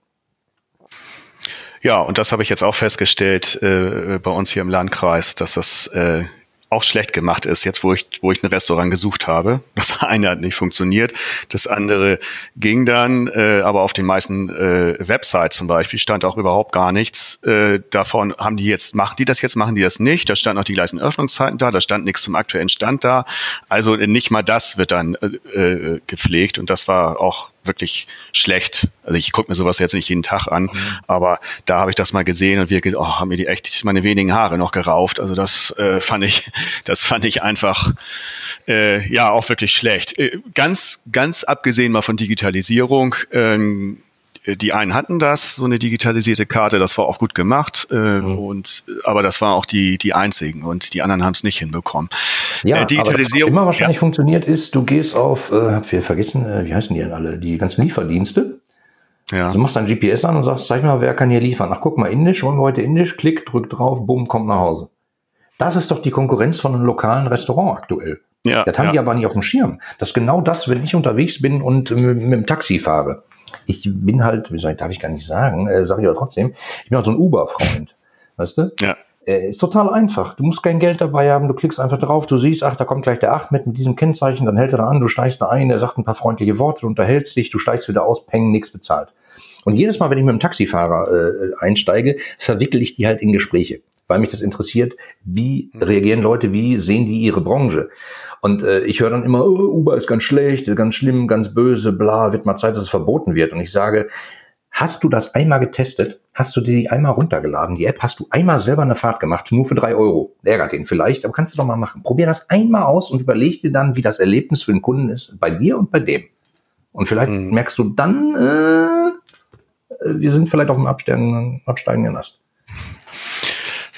Speaker 2: Ja, und das habe ich jetzt auch festgestellt äh, bei uns hier im Landkreis, dass das äh, auch schlecht gemacht ist, jetzt wo ich, wo ich ein Restaurant gesucht habe. (laughs) Das eine hat nicht funktioniert, das andere ging dann, äh, aber auf den meisten äh, Websites zum Beispiel stand auch überhaupt gar nichts äh, davon, haben die jetzt, machen die das jetzt, machen die das nicht, da stand noch die gleichen Öffnungszeiten da, da stand nichts zum aktuellen Stand da, also nicht mal das wird dann äh, äh gepflegt und das war auch wirklich schlecht. Also ich gucke mir sowas jetzt nicht jeden Tag an, mhm. aber da habe ich das mal gesehen und wir oh, haben mir die echt meine wenigen Haare noch gerauft. Also das äh, fand ich, (laughs) das fand ich einfach äh, ja auch wirklich schlecht. Äh, ganz, ganz abgesehen mal von Digitalisierung. Ähm, die einen hatten das, so eine digitalisierte Karte, das war auch gut gemacht, äh, mhm. und aber das waren auch die die einzigen und die anderen haben es nicht hinbekommen.
Speaker 3: Ja, äh, Digitalisierung aber was immer wahrscheinlich ja. funktioniert ist, du gehst auf, äh, hab wir vergessen, äh, wie heißen die denn alle, die ganzen Lieferdienste. Ja. Also machst dein GPS an und sagst, zeig mal, wer kann hier liefern. Ach, guck mal, Indisch, wollen wir heute Indisch, klick, drück drauf, bumm, kommt nach Hause. Das ist doch die Konkurrenz von einem lokalen Restaurant aktuell. Ja, das haben ja. die aber nicht auf dem Schirm. Das ist genau das, wenn ich unterwegs bin und mit, mit dem Taxi fahre ich bin halt, wie soll ich, darf ich gar nicht sagen, äh, sage ich aber trotzdem, ich bin halt so ein Uber-Freund. Weißt du? Ja. Äh, ist total einfach. Du musst kein Geld dabei haben, du klickst einfach drauf, du siehst, ach, da kommt gleich der Acht mit, mit diesem Kennzeichen, dann hält er da an, du steigst da ein, er sagt ein paar freundliche Worte, du unterhältst dich, du steigst wieder aus, peng, nichts bezahlt. Und jedes Mal, wenn ich mit dem Taxifahrer äh, einsteige, verwickel ich die halt in Gespräche, weil mich das interessiert, wie reagieren Leute, wie sehen die ihre Branche. Und äh, ich höre dann immer, oh, Uber ist ganz schlecht, ganz schlimm, ganz böse, bla, wird mal Zeit, dass es verboten wird. Und ich sage, Hast du das einmal getestet? Hast du die einmal runtergeladen? Die App hast du einmal selber eine Fahrt gemacht, nur für drei Euro. Ärgert den vielleicht, aber kannst du doch mal machen. Probier das einmal aus und überleg dir dann, wie das Erlebnis für den Kunden ist, bei dir und bei dem. Und vielleicht mhm. merkst du dann, äh, wir sind vielleicht auf dem absteigenden, absteigenden Ast.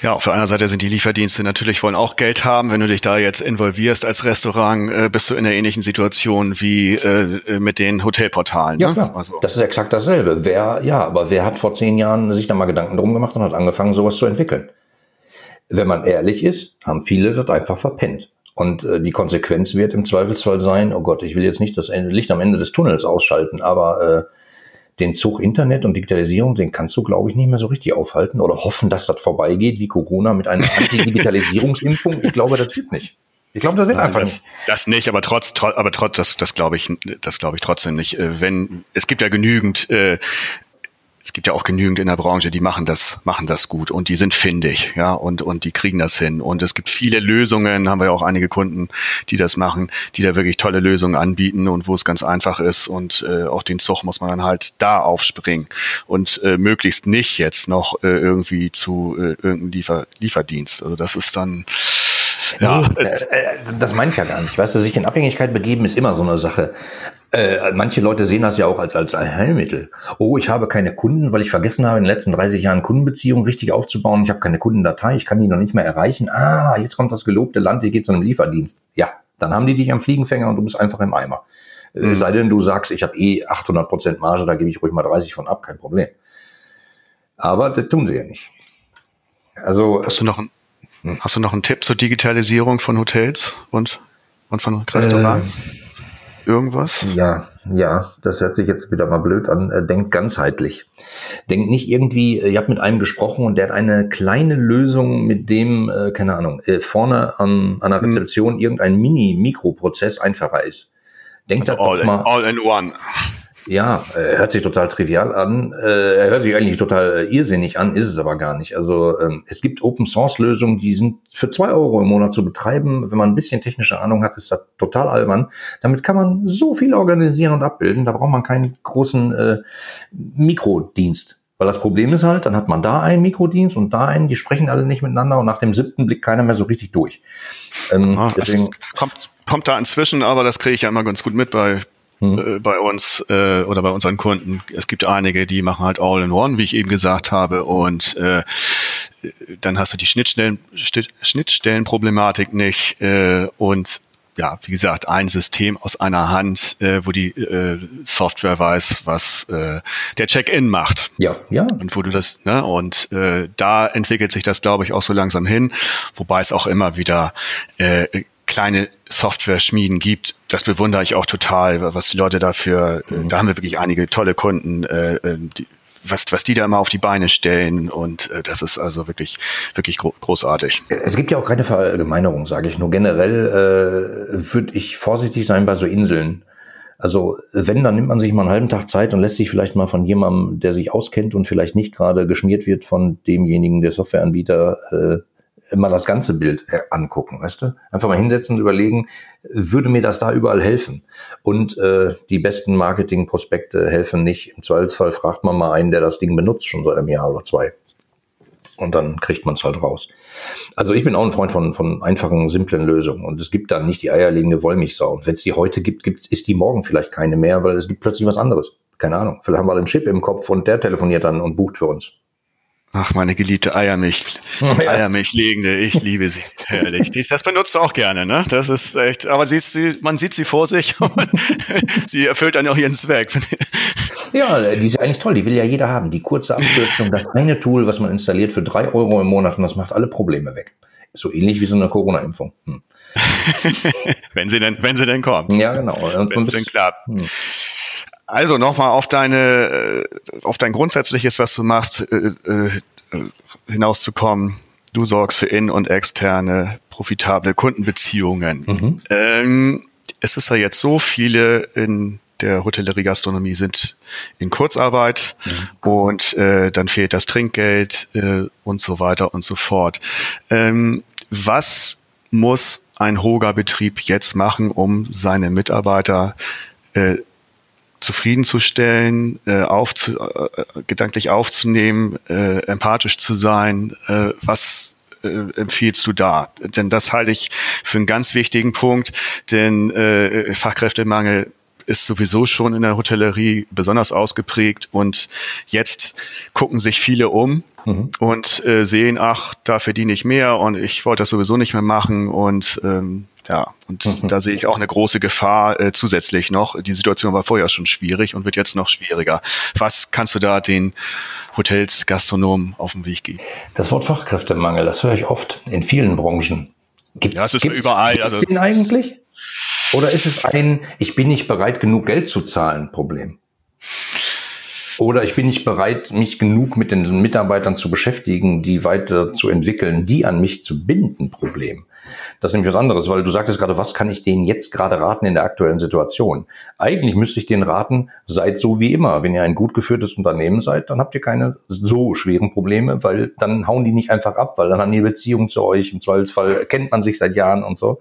Speaker 2: Ja, auf der anderen Seite sind die Lieferdienste natürlich wollen auch Geld haben. Wenn du dich da jetzt involvierst als Restaurant, äh, bist du in einer ähnlichen Situation wie äh, mit den Hotelportalen.
Speaker 3: Ja, ne? klar. Also. Das ist exakt dasselbe. Wer, ja, aber wer hat vor zehn Jahren sich da mal Gedanken drum gemacht und hat angefangen, sowas zu entwickeln? Wenn man ehrlich ist, haben viele das einfach verpennt. Und äh, die Konsequenz wird im Zweifelsfall sein, oh Gott, ich will jetzt nicht das Licht am Ende des Tunnels ausschalten, aber äh, den Zug Internet und Digitalisierung, den kannst du, glaube ich, nicht mehr so richtig aufhalten oder hoffen, dass das vorbeigeht wie Corona mit einer Anti-Digitalisierungsimpfung. ich glaube, das wird nicht. Ich glaube, das wird Nein, einfach
Speaker 2: das,
Speaker 3: nicht.
Speaker 2: Das nicht, aber trotz, trotz aber trotz, das, das glaube ich, das glaube ich trotzdem nicht. Äh, wenn es gibt ja genügend äh, es gibt ja auch genügend in der Branche, die machen das, machen das gut und die sind findig, ja, und, und die kriegen das hin. Und es gibt viele Lösungen, haben wir ja auch einige Kunden, die das machen, die da wirklich tolle Lösungen anbieten und wo es ganz einfach ist und äh, auf den Zug muss man dann halt da aufspringen und äh, möglichst nicht jetzt noch äh, irgendwie zu äh, irgendeinem Liefer Lieferdienst. Also das ist dann,
Speaker 3: ja. Nee, äh, äh, das meine ich ja gar nicht. Weißt du, sich in Abhängigkeit begeben ist immer so eine Sache. Äh, manche Leute sehen das ja auch als, als Heilmittel. Oh, ich habe keine Kunden, weil ich vergessen habe, in den letzten 30 Jahren Kundenbeziehungen richtig aufzubauen. Ich habe keine Kundendatei, ich kann die noch nicht mehr erreichen. Ah, jetzt kommt das gelobte Land, ich gehe zu einem Lieferdienst. Ja, dann haben die dich am Fliegenfänger und du bist einfach im Eimer. Äh, mhm. Sei denn, du sagst, ich habe eh 800 Prozent Marge, da gebe ich ruhig mal 30 von ab, kein Problem. Aber das tun sie ja nicht.
Speaker 2: Also, hast du noch ein. Hast du noch einen Tipp zur Digitalisierung von Hotels und, und von Restaurants? Äh, irgendwas?
Speaker 3: Ja, ja, das hört sich jetzt wieder mal blöd an. Äh, denkt ganzheitlich. Denkt nicht irgendwie, äh, ihr habt mit einem gesprochen und der hat eine kleine Lösung, mit dem, äh, keine Ahnung, vorne an, an der hm. Rezeption hm. irgendein Mini-Mikroprozess einfacher ist. Denkt
Speaker 2: also all, in, mal, all in one.
Speaker 3: Ja, äh, hört sich total trivial an. Äh, hört sich eigentlich total äh, irrsinnig an, ist es aber gar nicht. Also ähm, es gibt Open-Source-Lösungen, die sind für zwei Euro im Monat zu betreiben. Wenn man ein bisschen technische Ahnung hat, ist das total albern. Damit kann man so viel organisieren und abbilden. Da braucht man keinen großen äh, Mikrodienst. Weil das Problem ist halt, dann hat man da einen Mikrodienst und da einen, die sprechen alle nicht miteinander und nach dem siebten Blick keiner mehr so richtig durch.
Speaker 2: Ähm, ah, deswegen kommt, kommt da inzwischen, aber das kriege ich ja immer ganz gut mit bei hm. Äh, bei uns äh, oder bei unseren Kunden. Es gibt einige, die machen halt All-in-One, wie ich eben gesagt habe, und äh, dann hast du die Schnittstellen, Schnittstellenproblematik nicht äh, und ja, wie gesagt, ein System aus einer Hand, äh, wo die äh, Software weiß, was äh, der Check-in macht.
Speaker 3: Ja, ja.
Speaker 2: Und wo du das, ne, und äh, da entwickelt sich das, glaube ich, auch so langsam hin, wobei es auch immer wieder äh, kleine Software-Schmieden gibt, das bewundere ich auch total, was die Leute dafür, mhm. da haben wir wirklich einige tolle Kunden, äh, äh, die, was, was die da immer auf die Beine stellen und äh, das ist also wirklich, wirklich gro großartig.
Speaker 3: Es gibt ja auch keine Verallgemeinerung, sage ich. Nur generell äh, würde ich vorsichtig sein bei so Inseln. Also wenn, dann nimmt man sich mal einen halben Tag Zeit und lässt sich vielleicht mal von jemandem, der sich auskennt und vielleicht nicht gerade geschmiert wird von demjenigen, der Softwareanbieter, äh, mal das ganze Bild äh, angucken, weißt du? Einfach mal hinsetzen und überlegen, würde mir das da überall helfen? Und äh, die besten Marketingprospekte helfen nicht. Im Zweifelsfall fragt man mal einen, der das Ding benutzt, schon seit einem Jahr oder zwei. Und dann kriegt man es halt raus. Also ich bin auch ein Freund von, von einfachen, simplen Lösungen. Und es gibt dann nicht die eierlegende Wollmilchsau. Und wenn es die heute gibt, gibt, ist die morgen vielleicht keine mehr, weil es gibt plötzlich was anderes. Keine Ahnung. Vielleicht haben wir einen Chip im Kopf und der telefoniert dann und bucht für uns.
Speaker 2: Ach, meine geliebte Eiermilch, oh, (laughs) ja. Eiermilchlegende, ich liebe sie. Herrlich. Das benutzt du auch gerne, ne? Das ist echt, aber siehst du, man sieht sie vor sich (laughs) und sie erfüllt dann auch ihren Zweck.
Speaker 3: Ja, die ist eigentlich toll, die will ja jeder haben. Die kurze Abkürzung, das eine Tool, was man installiert für drei Euro im Monat und das macht alle Probleme weg. So ähnlich wie so eine Corona-Impfung. Hm. (laughs)
Speaker 2: wenn sie denn, wenn sie denn kommt.
Speaker 3: Ja, genau.
Speaker 2: wenn es denn klappt. Hm. Also nochmal auf deine, äh, auf dein Grundsätzliches, was du machst, äh, äh, hinauszukommen. Du sorgst für in- und externe profitable Kundenbeziehungen. Mhm. Ähm, es ist ja jetzt so, viele in der Hotellerie Gastronomie sind in Kurzarbeit mhm. und äh, dann fehlt das Trinkgeld äh, und so weiter und so fort. Ähm, was muss ein Hoga-Betrieb jetzt machen, um seine Mitarbeiter äh, zufriedenzustellen, äh, aufzu, äh, gedanklich aufzunehmen, äh, empathisch zu sein. Äh, was äh, empfiehlst du da? Denn das halte ich für einen ganz wichtigen Punkt, denn äh, Fachkräftemangel ist sowieso schon in der Hotellerie besonders ausgeprägt und jetzt gucken sich viele um mhm. und äh, sehen, ach, da verdiene ich mehr und ich wollte das sowieso nicht mehr machen und ähm, ja, und mhm. da sehe ich auch eine große Gefahr äh, zusätzlich noch. Die Situation war vorher schon schwierig und wird jetzt noch schwieriger. Was kannst du da den Hotels, Gastronomen auf den Weg geben?
Speaker 3: Das Wort Fachkräftemangel, das höre ich oft in vielen Branchen.
Speaker 2: Gibt, ja, es ist überall.
Speaker 3: Gibt's also, den eigentlich? Oder ist es ein, ich bin nicht bereit, genug Geld zu zahlen, Problem? Oder ich bin nicht bereit, mich genug mit den Mitarbeitern zu beschäftigen, die weiter zu entwickeln, die an mich zu binden, Problem. Das ist nämlich was anderes, weil du sagtest gerade, was kann ich denen jetzt gerade raten in der aktuellen Situation? Eigentlich müsste ich denen raten, seid so wie immer. Wenn ihr ein gut geführtes Unternehmen seid, dann habt ihr keine so schweren Probleme, weil dann hauen die nicht einfach ab, weil dann haben die Beziehung zu euch. Im Zweifelsfall kennt man sich seit Jahren und so.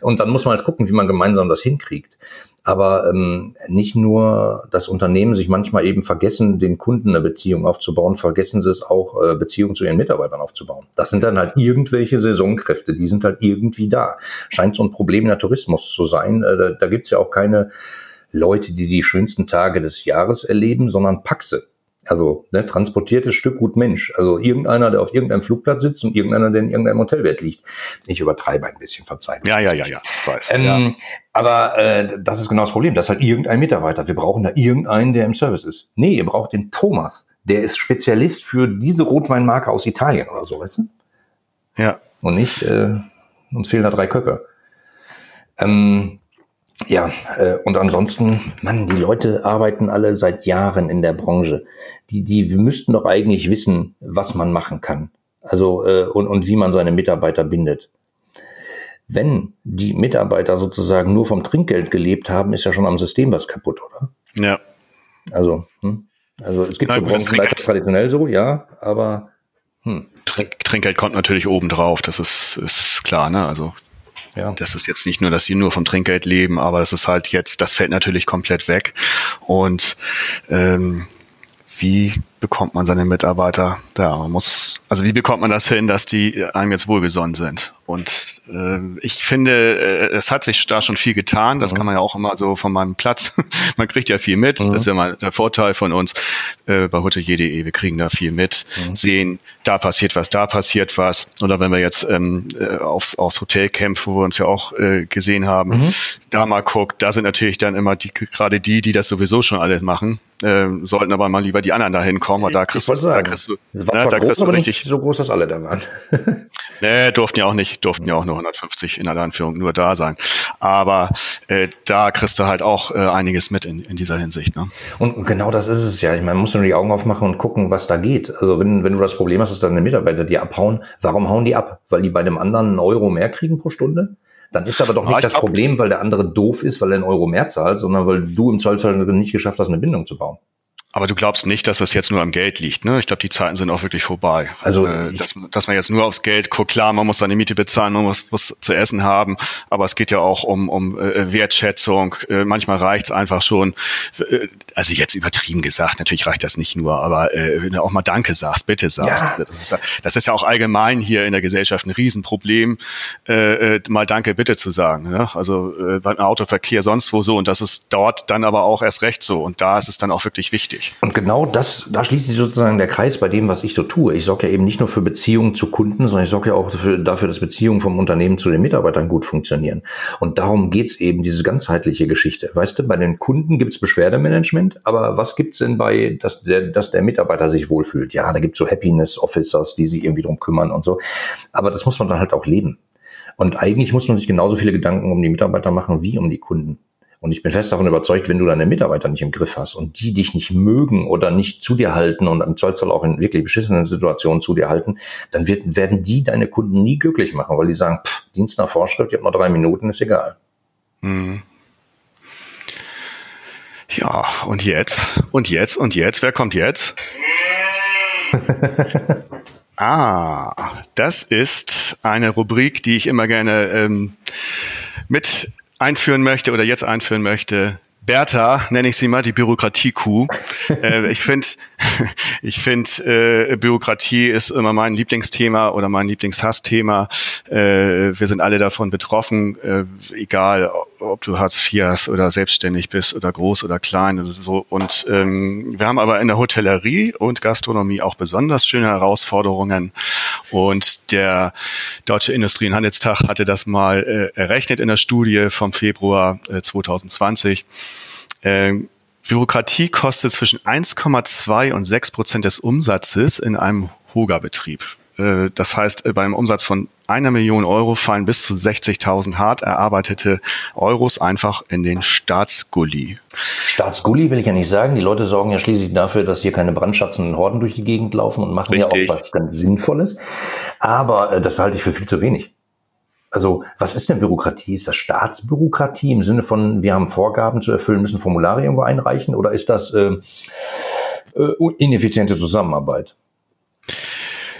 Speaker 3: Und dann muss man halt gucken, wie man gemeinsam das hinkriegt aber ähm, nicht nur das Unternehmen sich manchmal eben vergessen, den Kunden eine Beziehung aufzubauen, vergessen sie es auch, äh, Beziehungen zu ihren Mitarbeitern aufzubauen. Das sind dann halt irgendwelche Saisonkräfte, die sind halt irgendwie da. Scheint so ein Problem in der Tourismus zu sein. Äh, da da gibt's ja auch keine Leute, die die schönsten Tage des Jahres erleben, sondern Paxe. Also ne, transportiertes Stück gut Mensch. Also irgendeiner, der auf irgendeinem Flugplatz sitzt und irgendeiner, der in irgendeinem Hotelbett liegt. Ich übertreibe ein bisschen, verzeihen.
Speaker 2: Ja, ja, ja, ja.
Speaker 3: Weiß, ähm, ja. Aber äh, das ist genau das Problem. Das ist halt irgendein Mitarbeiter. Wir brauchen da irgendeinen, der im Service ist. Nee, ihr braucht den Thomas. Der ist Spezialist für diese Rotweinmarke aus Italien oder so, weißt du?
Speaker 2: Ja.
Speaker 3: Und nicht, äh, uns fehlen da drei Köpfe. Ähm, ja, äh, und ansonsten, Mann, die Leute arbeiten alle seit Jahren in der Branche. Die, die müssten doch eigentlich wissen, was man machen kann. Also äh, und, und wie man seine Mitarbeiter bindet. Wenn die Mitarbeiter sozusagen nur vom Trinkgeld gelebt haben, ist ja schon am System was kaputt, oder?
Speaker 2: Ja.
Speaker 3: Also, hm? also es gibt Nein, so Branchen vielleicht traditionell so, ja, aber
Speaker 2: hm. Trink, Trinkgeld kommt natürlich oben drauf, das ist, ist klar, ne? Also ja. Das ist jetzt nicht nur, dass sie nur von Trinkgeld leben, aber das ist halt jetzt, das fällt natürlich komplett weg. Und ähm, wie bekommt man seine Mitarbeiter? Ja, man muss, also wie bekommt man das hin, dass die einem jetzt wohlgesonnen sind? Und äh, ich finde, äh, es hat sich da schon viel getan. Das mhm. kann man ja auch immer so von meinem Platz. (laughs) man kriegt ja viel mit. Mhm. Das ist ja mal der Vorteil von uns äh, bei hotelier.de. Wir kriegen da viel mit, mhm. sehen, da passiert was, da passiert was. Oder wenn wir jetzt ähm, äh, aufs, aufs Hotelcamp, wo wir uns ja auch äh, gesehen haben, mhm. da mal guckt, da sind natürlich dann immer die, gerade die, die das sowieso schon alles machen, äh, sollten aber mal lieber die anderen dahin kommen, weil da kriegst, du, da kriegst du,
Speaker 3: ne, da kriegst du richtig so groß, dass alle da waren. (laughs)
Speaker 2: nee, durften ja auch nicht, durften ja auch nur 150 in aller Anführung nur da sein. Aber äh, da kriegst du halt auch äh, einiges mit in, in dieser Hinsicht. Ne?
Speaker 3: Und genau das ist es ja. Ich meine, man muss nur die Augen aufmachen und gucken, was da geht. Also wenn, wenn du das Problem hast, dass deine Mitarbeiter die abhauen, warum hauen die ab? Weil die bei dem anderen einen Euro mehr kriegen pro Stunde? Dann ist aber doch nicht das Problem, weil der andere doof ist, weil er einen Euro mehr zahlt, sondern weil du im Zollzahl nicht geschafft hast, eine Bindung zu bauen.
Speaker 2: Aber du glaubst nicht, dass das jetzt nur am Geld liegt, ne? Ich glaube, die Zeiten sind auch wirklich vorbei.
Speaker 3: Also, äh,
Speaker 2: dass, dass man jetzt nur aufs Geld guckt, klar, man muss seine Miete bezahlen, man muss was zu essen haben, aber es geht ja auch um, um äh, Wertschätzung. Äh, manchmal reicht's einfach schon, äh, also jetzt übertrieben gesagt, natürlich reicht das nicht nur, aber äh, wenn du auch mal Danke sagst, bitte sagst. Ja. Das, ist, das ist ja auch allgemein hier in der Gesellschaft ein Riesenproblem, äh, äh, mal Danke bitte zu sagen. Ne? Also äh, beim Autoverkehr sonst wo so und das ist dort dann aber auch erst recht so und da ist es dann auch wirklich wichtig.
Speaker 3: Und genau das, da schließt sich sozusagen der Kreis bei dem, was ich so tue. Ich sorge ja eben nicht nur für Beziehungen zu Kunden, sondern ich sorge ja auch dafür, dafür, dass Beziehungen vom Unternehmen zu den Mitarbeitern gut funktionieren. Und darum geht's eben, diese ganzheitliche Geschichte. Weißt du, bei den Kunden gibt's Beschwerdemanagement, aber was gibt's denn bei, dass der, dass der Mitarbeiter sich wohlfühlt? Ja, da gibt's so Happiness Officers, die sich irgendwie drum kümmern und so. Aber das muss man dann halt auch leben. Und eigentlich muss man sich genauso viele Gedanken um die Mitarbeiter machen wie um die Kunden. Und ich bin fest davon überzeugt, wenn du deine Mitarbeiter nicht im Griff hast und die dich nicht mögen oder nicht zu dir halten und im Zollzoll auch in wirklich beschissenen Situationen zu dir halten, dann wird, werden die deine Kunden nie glücklich machen, weil die sagen, pff, Dienst nach Vorschrift, ich habe noch drei Minuten, ist egal. Mhm.
Speaker 2: Ja, und jetzt? Und jetzt? Und jetzt? Wer kommt jetzt? (laughs) ah, das ist eine Rubrik, die ich immer gerne ähm, mit einführen möchte oder jetzt einführen möchte, Bertha, nenne ich sie mal, die Bürokratie-Kuh. (laughs) äh, ich finde, (laughs) ich finde, äh, Bürokratie ist immer mein Lieblingsthema oder mein Lieblingshassthema. Äh, wir sind alle davon betroffen, äh, egal ob du Hartz IV hast oder selbstständig bist oder groß oder klein oder so. Und ähm, wir haben aber in der Hotellerie und Gastronomie auch besonders schöne Herausforderungen. Und der Deutsche Industrie- und Handelstag hatte das mal äh, errechnet in der Studie vom Februar äh, 2020. Ähm, Bürokratie kostet zwischen 1,2 und 6 Prozent des Umsatzes in einem Hoga-Betrieb. Äh, das heißt, äh, beim Umsatz von einer Million Euro fallen bis zu 60.000 hart erarbeitete Euros einfach in den Staatsgully.
Speaker 3: Staatsgully will ich ja nicht sagen. Die Leute sorgen ja schließlich dafür, dass hier keine brandschatzenden Horden durch die Gegend laufen und machen Richtig. ja auch was ganz Sinnvolles. Aber äh, das halte ich für viel zu wenig. Also, was ist denn Bürokratie? Ist das Staatsbürokratie im Sinne von, wir haben Vorgaben zu erfüllen, müssen Formulare irgendwo einreichen oder ist das äh, äh, ineffiziente Zusammenarbeit?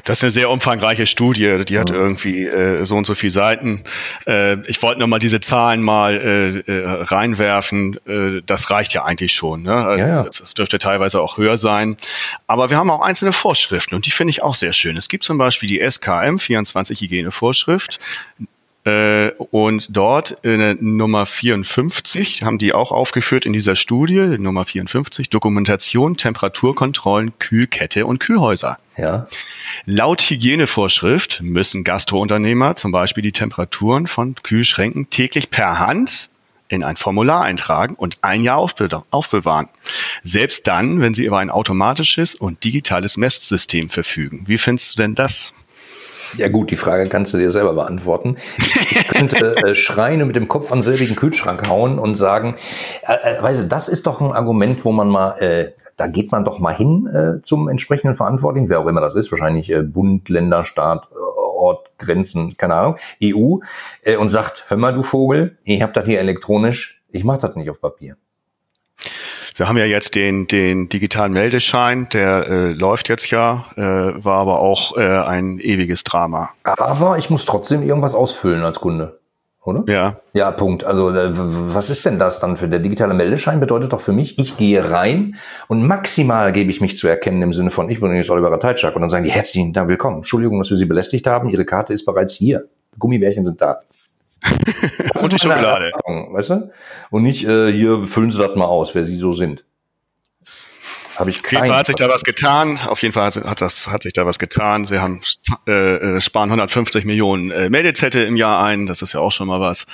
Speaker 2: Das ist eine sehr umfangreiche Studie, die hat irgendwie äh, so und so viele Seiten. Äh, ich wollte nochmal diese Zahlen mal äh, äh, reinwerfen. Äh, das reicht ja eigentlich schon. Ne? Ja, ja. Das dürfte teilweise auch höher sein. Aber wir haben auch einzelne Vorschriften und die finde ich auch sehr schön. Es gibt zum Beispiel die SKM 24 Hygienevorschrift. Äh, und dort in der Nummer 54 haben die auch aufgeführt in dieser Studie, Nummer 54, Dokumentation, Temperaturkontrollen, Kühlkette und Kühlhäuser. Ja. Laut Hygienevorschrift müssen Gastrounternehmer zum Beispiel die Temperaturen von Kühlschränken täglich per Hand in ein Formular eintragen und ein Jahr aufbewahren. Selbst dann, wenn sie über ein automatisches und digitales Messsystem verfügen. Wie findest du denn das?
Speaker 3: Ja gut, die Frage kannst du dir selber beantworten. Ich könnte äh, schreien und mit dem Kopf an selbigen Kühlschrank hauen und sagen, äh, äh, weißt du, das ist doch ein Argument, wo man mal, äh, da geht man doch mal hin äh, zum entsprechenden Verantwortlichen, wer auch immer das ist, wahrscheinlich äh, Bund, Länder, Staat, Ort, Grenzen, keine Ahnung, EU, äh, und sagt, hör mal, du Vogel, ich habe das hier elektronisch, ich mache das nicht auf Papier.
Speaker 2: Wir haben ja jetzt den, den digitalen Meldeschein, der äh, läuft jetzt ja, äh, war aber auch äh, ein ewiges Drama.
Speaker 3: Aber ich muss trotzdem irgendwas ausfüllen als Kunde. Oder?
Speaker 2: Ja.
Speaker 3: Ja, Punkt. Also äh, was ist denn das dann für der digitale Meldeschein? Bedeutet doch für mich, ich gehe rein und maximal gebe ich mich zu erkennen im Sinne von, ich bin übrigens Oliver Rateitschak und dann sagen die herzlichen Dank, willkommen. Entschuldigung, dass wir Sie belästigt haben. Ihre Karte ist bereits hier. Gummibärchen sind da. (laughs)
Speaker 2: und die Schokolade.
Speaker 3: Weißt du? Und nicht, äh, hier füllen Sie das mal aus, wer Sie so sind.
Speaker 2: Habe ich Auf jeden Fall hat sich da was getan. Auf jeden Fall hat, das, hat sich da was getan. Sie haben äh, äh sparen 150 Millionen äh, Meldezettel im Jahr ein. Das ist ja auch schon mal was.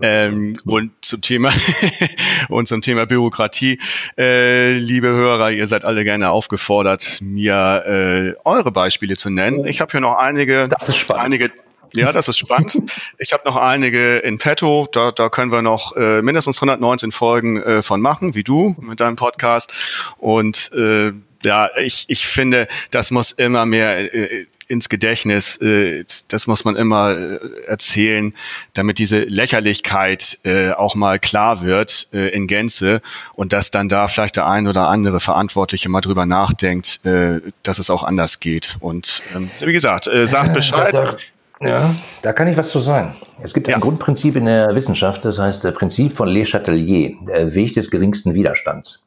Speaker 2: Ähm, und zum Thema (laughs) und zum Thema Bürokratie, äh, liebe Hörer, ihr seid alle gerne aufgefordert, mir äh, eure Beispiele zu nennen. Ich habe hier noch einige,
Speaker 3: das ist spannend.
Speaker 2: einige ja, das ist spannend. Ich habe noch einige in petto. Da, da können wir noch äh, mindestens 119 Folgen äh, von machen, wie du mit deinem Podcast. Und äh, ja, ich, ich finde, das muss immer mehr äh, ins Gedächtnis, äh, das muss man immer äh, erzählen, damit diese Lächerlichkeit äh, auch mal klar wird äh, in Gänze und dass dann da vielleicht der ein oder andere Verantwortliche mal drüber nachdenkt, äh, dass es auch anders geht. Und ähm, wie gesagt, äh, sagt (laughs) Bescheid.
Speaker 3: Ja, da kann ich was zu sagen. Es gibt ja. ein Grundprinzip in der Wissenschaft, das heißt das Prinzip von Le Chatelier, der Weg des geringsten Widerstands.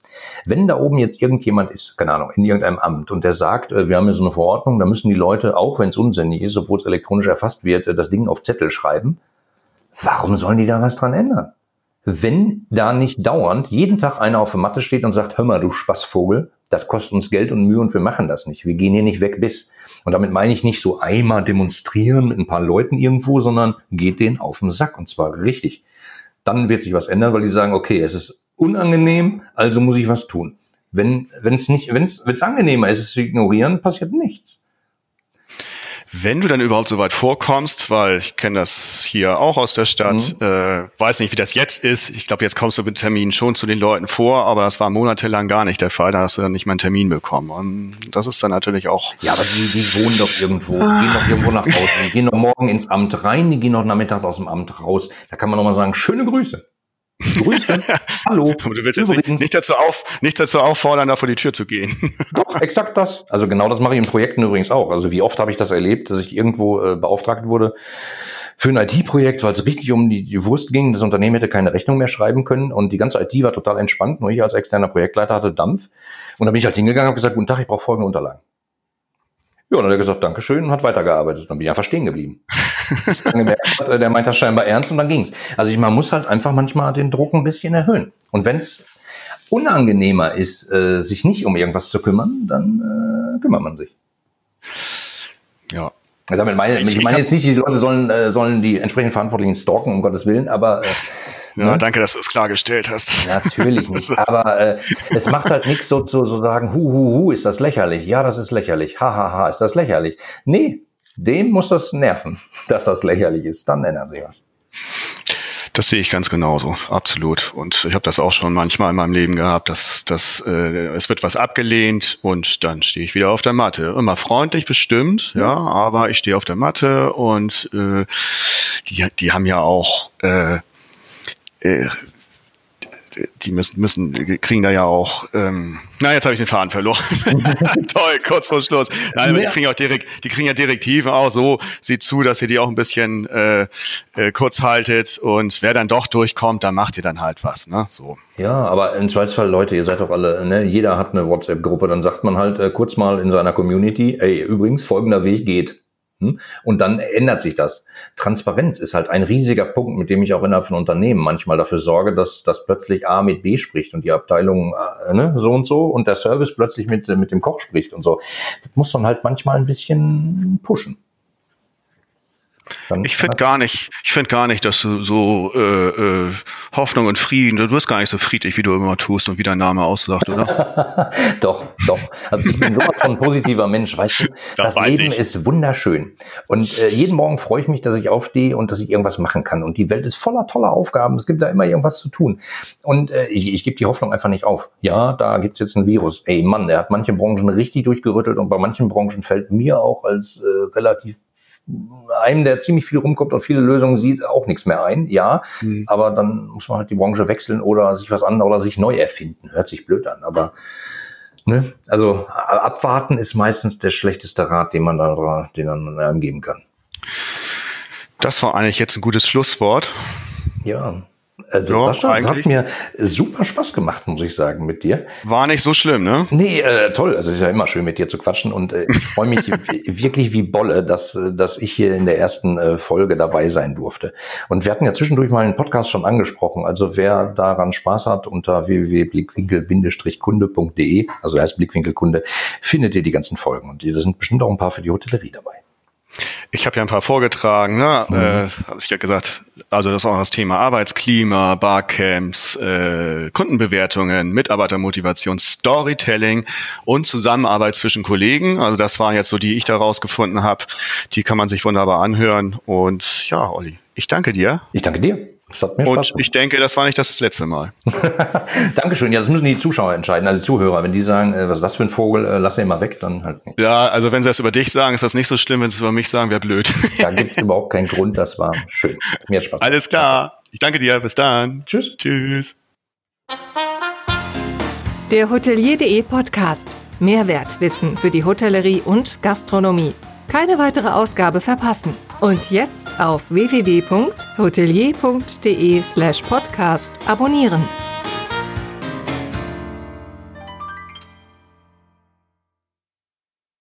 Speaker 3: Wenn da oben jetzt irgendjemand ist, keine Ahnung, in irgendeinem Amt und der sagt, äh, wir haben hier so eine Verordnung, da müssen die Leute, auch wenn es unsinnig ist, obwohl es elektronisch erfasst wird, äh, das Ding auf Zettel schreiben, warum sollen die da was dran ändern? Wenn da nicht dauernd jeden Tag einer auf der Matte steht und sagt, hör mal, du Spaßvogel, das kostet uns Geld und Mühe und wir machen das nicht. Wir gehen hier nicht weg bis. Und damit meine ich nicht so einmal demonstrieren mit ein paar Leuten irgendwo, sondern geht denen auf den Sack und zwar richtig. Dann wird sich was ändern, weil die sagen, okay, es ist unangenehm, also muss ich was tun. Wenn es nicht, wenn es angenehmer ist, es zu ignorieren, passiert nichts.
Speaker 2: Wenn du dann überhaupt so weit vorkommst, weil ich kenne das hier auch aus der Stadt, mhm. äh, weiß nicht, wie das jetzt ist. Ich glaube, jetzt kommst du mit Terminen schon zu den Leuten vor, aber das war monatelang gar nicht der Fall. Da hast du dann nicht mal einen Termin bekommen. Und das ist dann natürlich auch.
Speaker 3: Ja, aber die, die wohnen doch irgendwo, gehen doch irgendwo nach Hause, die gehen doch morgen ins Amt rein, die gehen doch nachmittags aus dem Amt raus. Da kann man noch mal sagen, schöne Grüße.
Speaker 2: Grüße. (laughs) Hallo. Aber du willst jetzt nicht, nicht, dazu auf, nicht dazu auffordern, da vor die Tür zu gehen. (laughs)
Speaker 3: Doch, exakt das. Also genau das mache ich in Projekten übrigens auch. Also wie oft habe ich das erlebt, dass ich irgendwo äh, beauftragt wurde, für ein IT-Projekt, weil es richtig um die, die Wurst ging. Das Unternehmen hätte keine Rechnung mehr schreiben können und die ganze IT war total entspannt. Nur ich als externer Projektleiter hatte Dampf. Und dann bin ich halt hingegangen und habe gesagt, guten Tag, ich brauche folgende Unterlagen. Ja, und dann hat er gesagt, Dankeschön und hat weitergearbeitet. Dann bin ich einfach stehen geblieben. (laughs) der meint das scheinbar ernst und dann ging's. Also ich, man muss halt einfach manchmal den Druck ein bisschen erhöhen. Und wenn's unangenehmer ist, äh, sich nicht um irgendwas zu kümmern, dann äh, kümmert man sich.
Speaker 2: Ja.
Speaker 3: Damit meine, ich, ich meine jetzt nicht, die Leute sollen, äh, sollen die entsprechenden Verantwortlichen stalken, um Gottes Willen, aber äh,
Speaker 2: ja, ne? danke, dass du es klargestellt hast.
Speaker 3: Natürlich (laughs) nicht. Aber äh, es macht halt nichts so zu so sagen, hu, hu, hu, ist das lächerlich. Ja, das ist lächerlich. Ha, ha, ha, ist das lächerlich. Nee, dem muss das nerven, (laughs) dass das lächerlich ist. Dann ändern sie was.
Speaker 2: Das sehe ich ganz genauso, absolut. Und ich habe das auch schon manchmal in meinem Leben gehabt, dass, dass äh, es wird was abgelehnt und dann stehe ich wieder auf der Matte. Immer freundlich bestimmt, ja, aber ich stehe auf der Matte und äh, die, die haben ja auch äh, äh, die müssen, müssen, kriegen da ja auch, ähm, na, jetzt habe ich den Faden verloren. (laughs) Toll, kurz vor Schluss. Nein, aber die kriegen auch direkt, die kriegen ja Direktiven auch so, sieht zu, dass ihr die auch ein bisschen äh, äh, kurz haltet und wer dann doch durchkommt, dann macht ihr dann halt was, ne? So.
Speaker 3: Ja, aber im Zweifelsfall, Leute, ihr seid doch alle, ne, jeder hat eine WhatsApp-Gruppe, dann sagt man halt äh, kurz mal in seiner Community, ey, übrigens, folgender Weg geht. Hm? Und dann ändert sich das. Transparenz ist halt ein riesiger Punkt, mit dem ich auch innerhalb von Unternehmen manchmal dafür sorge, dass, dass plötzlich A mit B spricht und die Abteilung äh, ne, so und so und der Service plötzlich mit, mit dem Koch spricht und so. Das muss man halt manchmal ein bisschen pushen.
Speaker 2: Dann ich finde gar nicht, ich finde gar nicht, dass du so äh, äh, Hoffnung und Frieden, du bist gar nicht so friedlich, wie du immer tust und wie dein Name aussagt, oder? (laughs)
Speaker 3: doch, doch. Also ich bin sowas von positiver Mensch, weißt du? (laughs) Das, das Leben ich. ist wunderschön. Und äh, jeden Morgen freue ich mich, dass ich aufstehe und dass ich irgendwas machen kann. Und die Welt ist voller toller Aufgaben. Es gibt da immer irgendwas zu tun. Und äh, ich, ich gebe die Hoffnung einfach nicht auf. Ja, da gibt's jetzt ein Virus. Ey Mann, der hat manche Branchen richtig durchgerüttelt und bei manchen Branchen fällt mir auch als äh, relativ einem, der ziemlich viel rumkommt und viele Lösungen sieht, auch nichts mehr ein. Ja, mhm. aber dann muss man halt die Branche wechseln oder sich was anderes oder sich neu erfinden. Hört sich blöd an, aber ne, also abwarten ist meistens der schlechteste Rat, den man da, den man einem geben kann.
Speaker 2: Das war eigentlich jetzt ein gutes Schlusswort.
Speaker 3: Ja. Also ja, das, das hat mir super Spaß gemacht, muss ich sagen, mit dir.
Speaker 2: War nicht so schlimm, ne?
Speaker 3: Nee, äh, toll. Also es ist ja immer schön, mit dir zu quatschen und äh, ich freue mich (laughs) wirklich wie Bolle, dass, dass ich hier in der ersten äh, Folge dabei sein durfte. Und wir hatten ja zwischendurch mal einen Podcast schon angesprochen. Also wer daran Spaß hat, unter www.blickwinkel-kunde.de, also heißt Blickwinkelkunde, findet ihr die ganzen Folgen. Und da sind bestimmt auch ein paar für die Hotellerie dabei.
Speaker 2: Ich habe ja ein paar vorgetragen, ne? Mhm. Äh, habe ich ja gesagt, also das ist auch das Thema Arbeitsklima, Barcamps, äh, Kundenbewertungen, Mitarbeitermotivation, Storytelling und Zusammenarbeit zwischen Kollegen. Also das waren jetzt so die, die ich da rausgefunden habe. Die kann man sich wunderbar anhören. Und ja, Olli, ich danke dir.
Speaker 3: Ich danke dir.
Speaker 2: Das hat mir Und Spaß ich denke, das war nicht das letzte Mal. (laughs)
Speaker 3: Dankeschön. Ja, das müssen die Zuschauer entscheiden, also die Zuhörer. Wenn die sagen, äh, was ist das für ein Vogel, äh, lass ihn mal weg, dann halt
Speaker 2: nicht. Ja, also wenn sie das über dich sagen, ist das nicht so schlimm. Wenn sie es über mich sagen, wäre blöd.
Speaker 3: da (laughs) gibt es überhaupt keinen Grund. Das war schön.
Speaker 2: Mir Spaß. Alles klar. Ich danke dir. Bis dann.
Speaker 3: Tschüss.
Speaker 2: Tschüss.
Speaker 1: Der Hotelier.de Podcast. Mehrwertwissen für die Hotellerie und Gastronomie. Keine weitere Ausgabe verpassen. Und jetzt auf www.hotelier.de slash podcast abonnieren.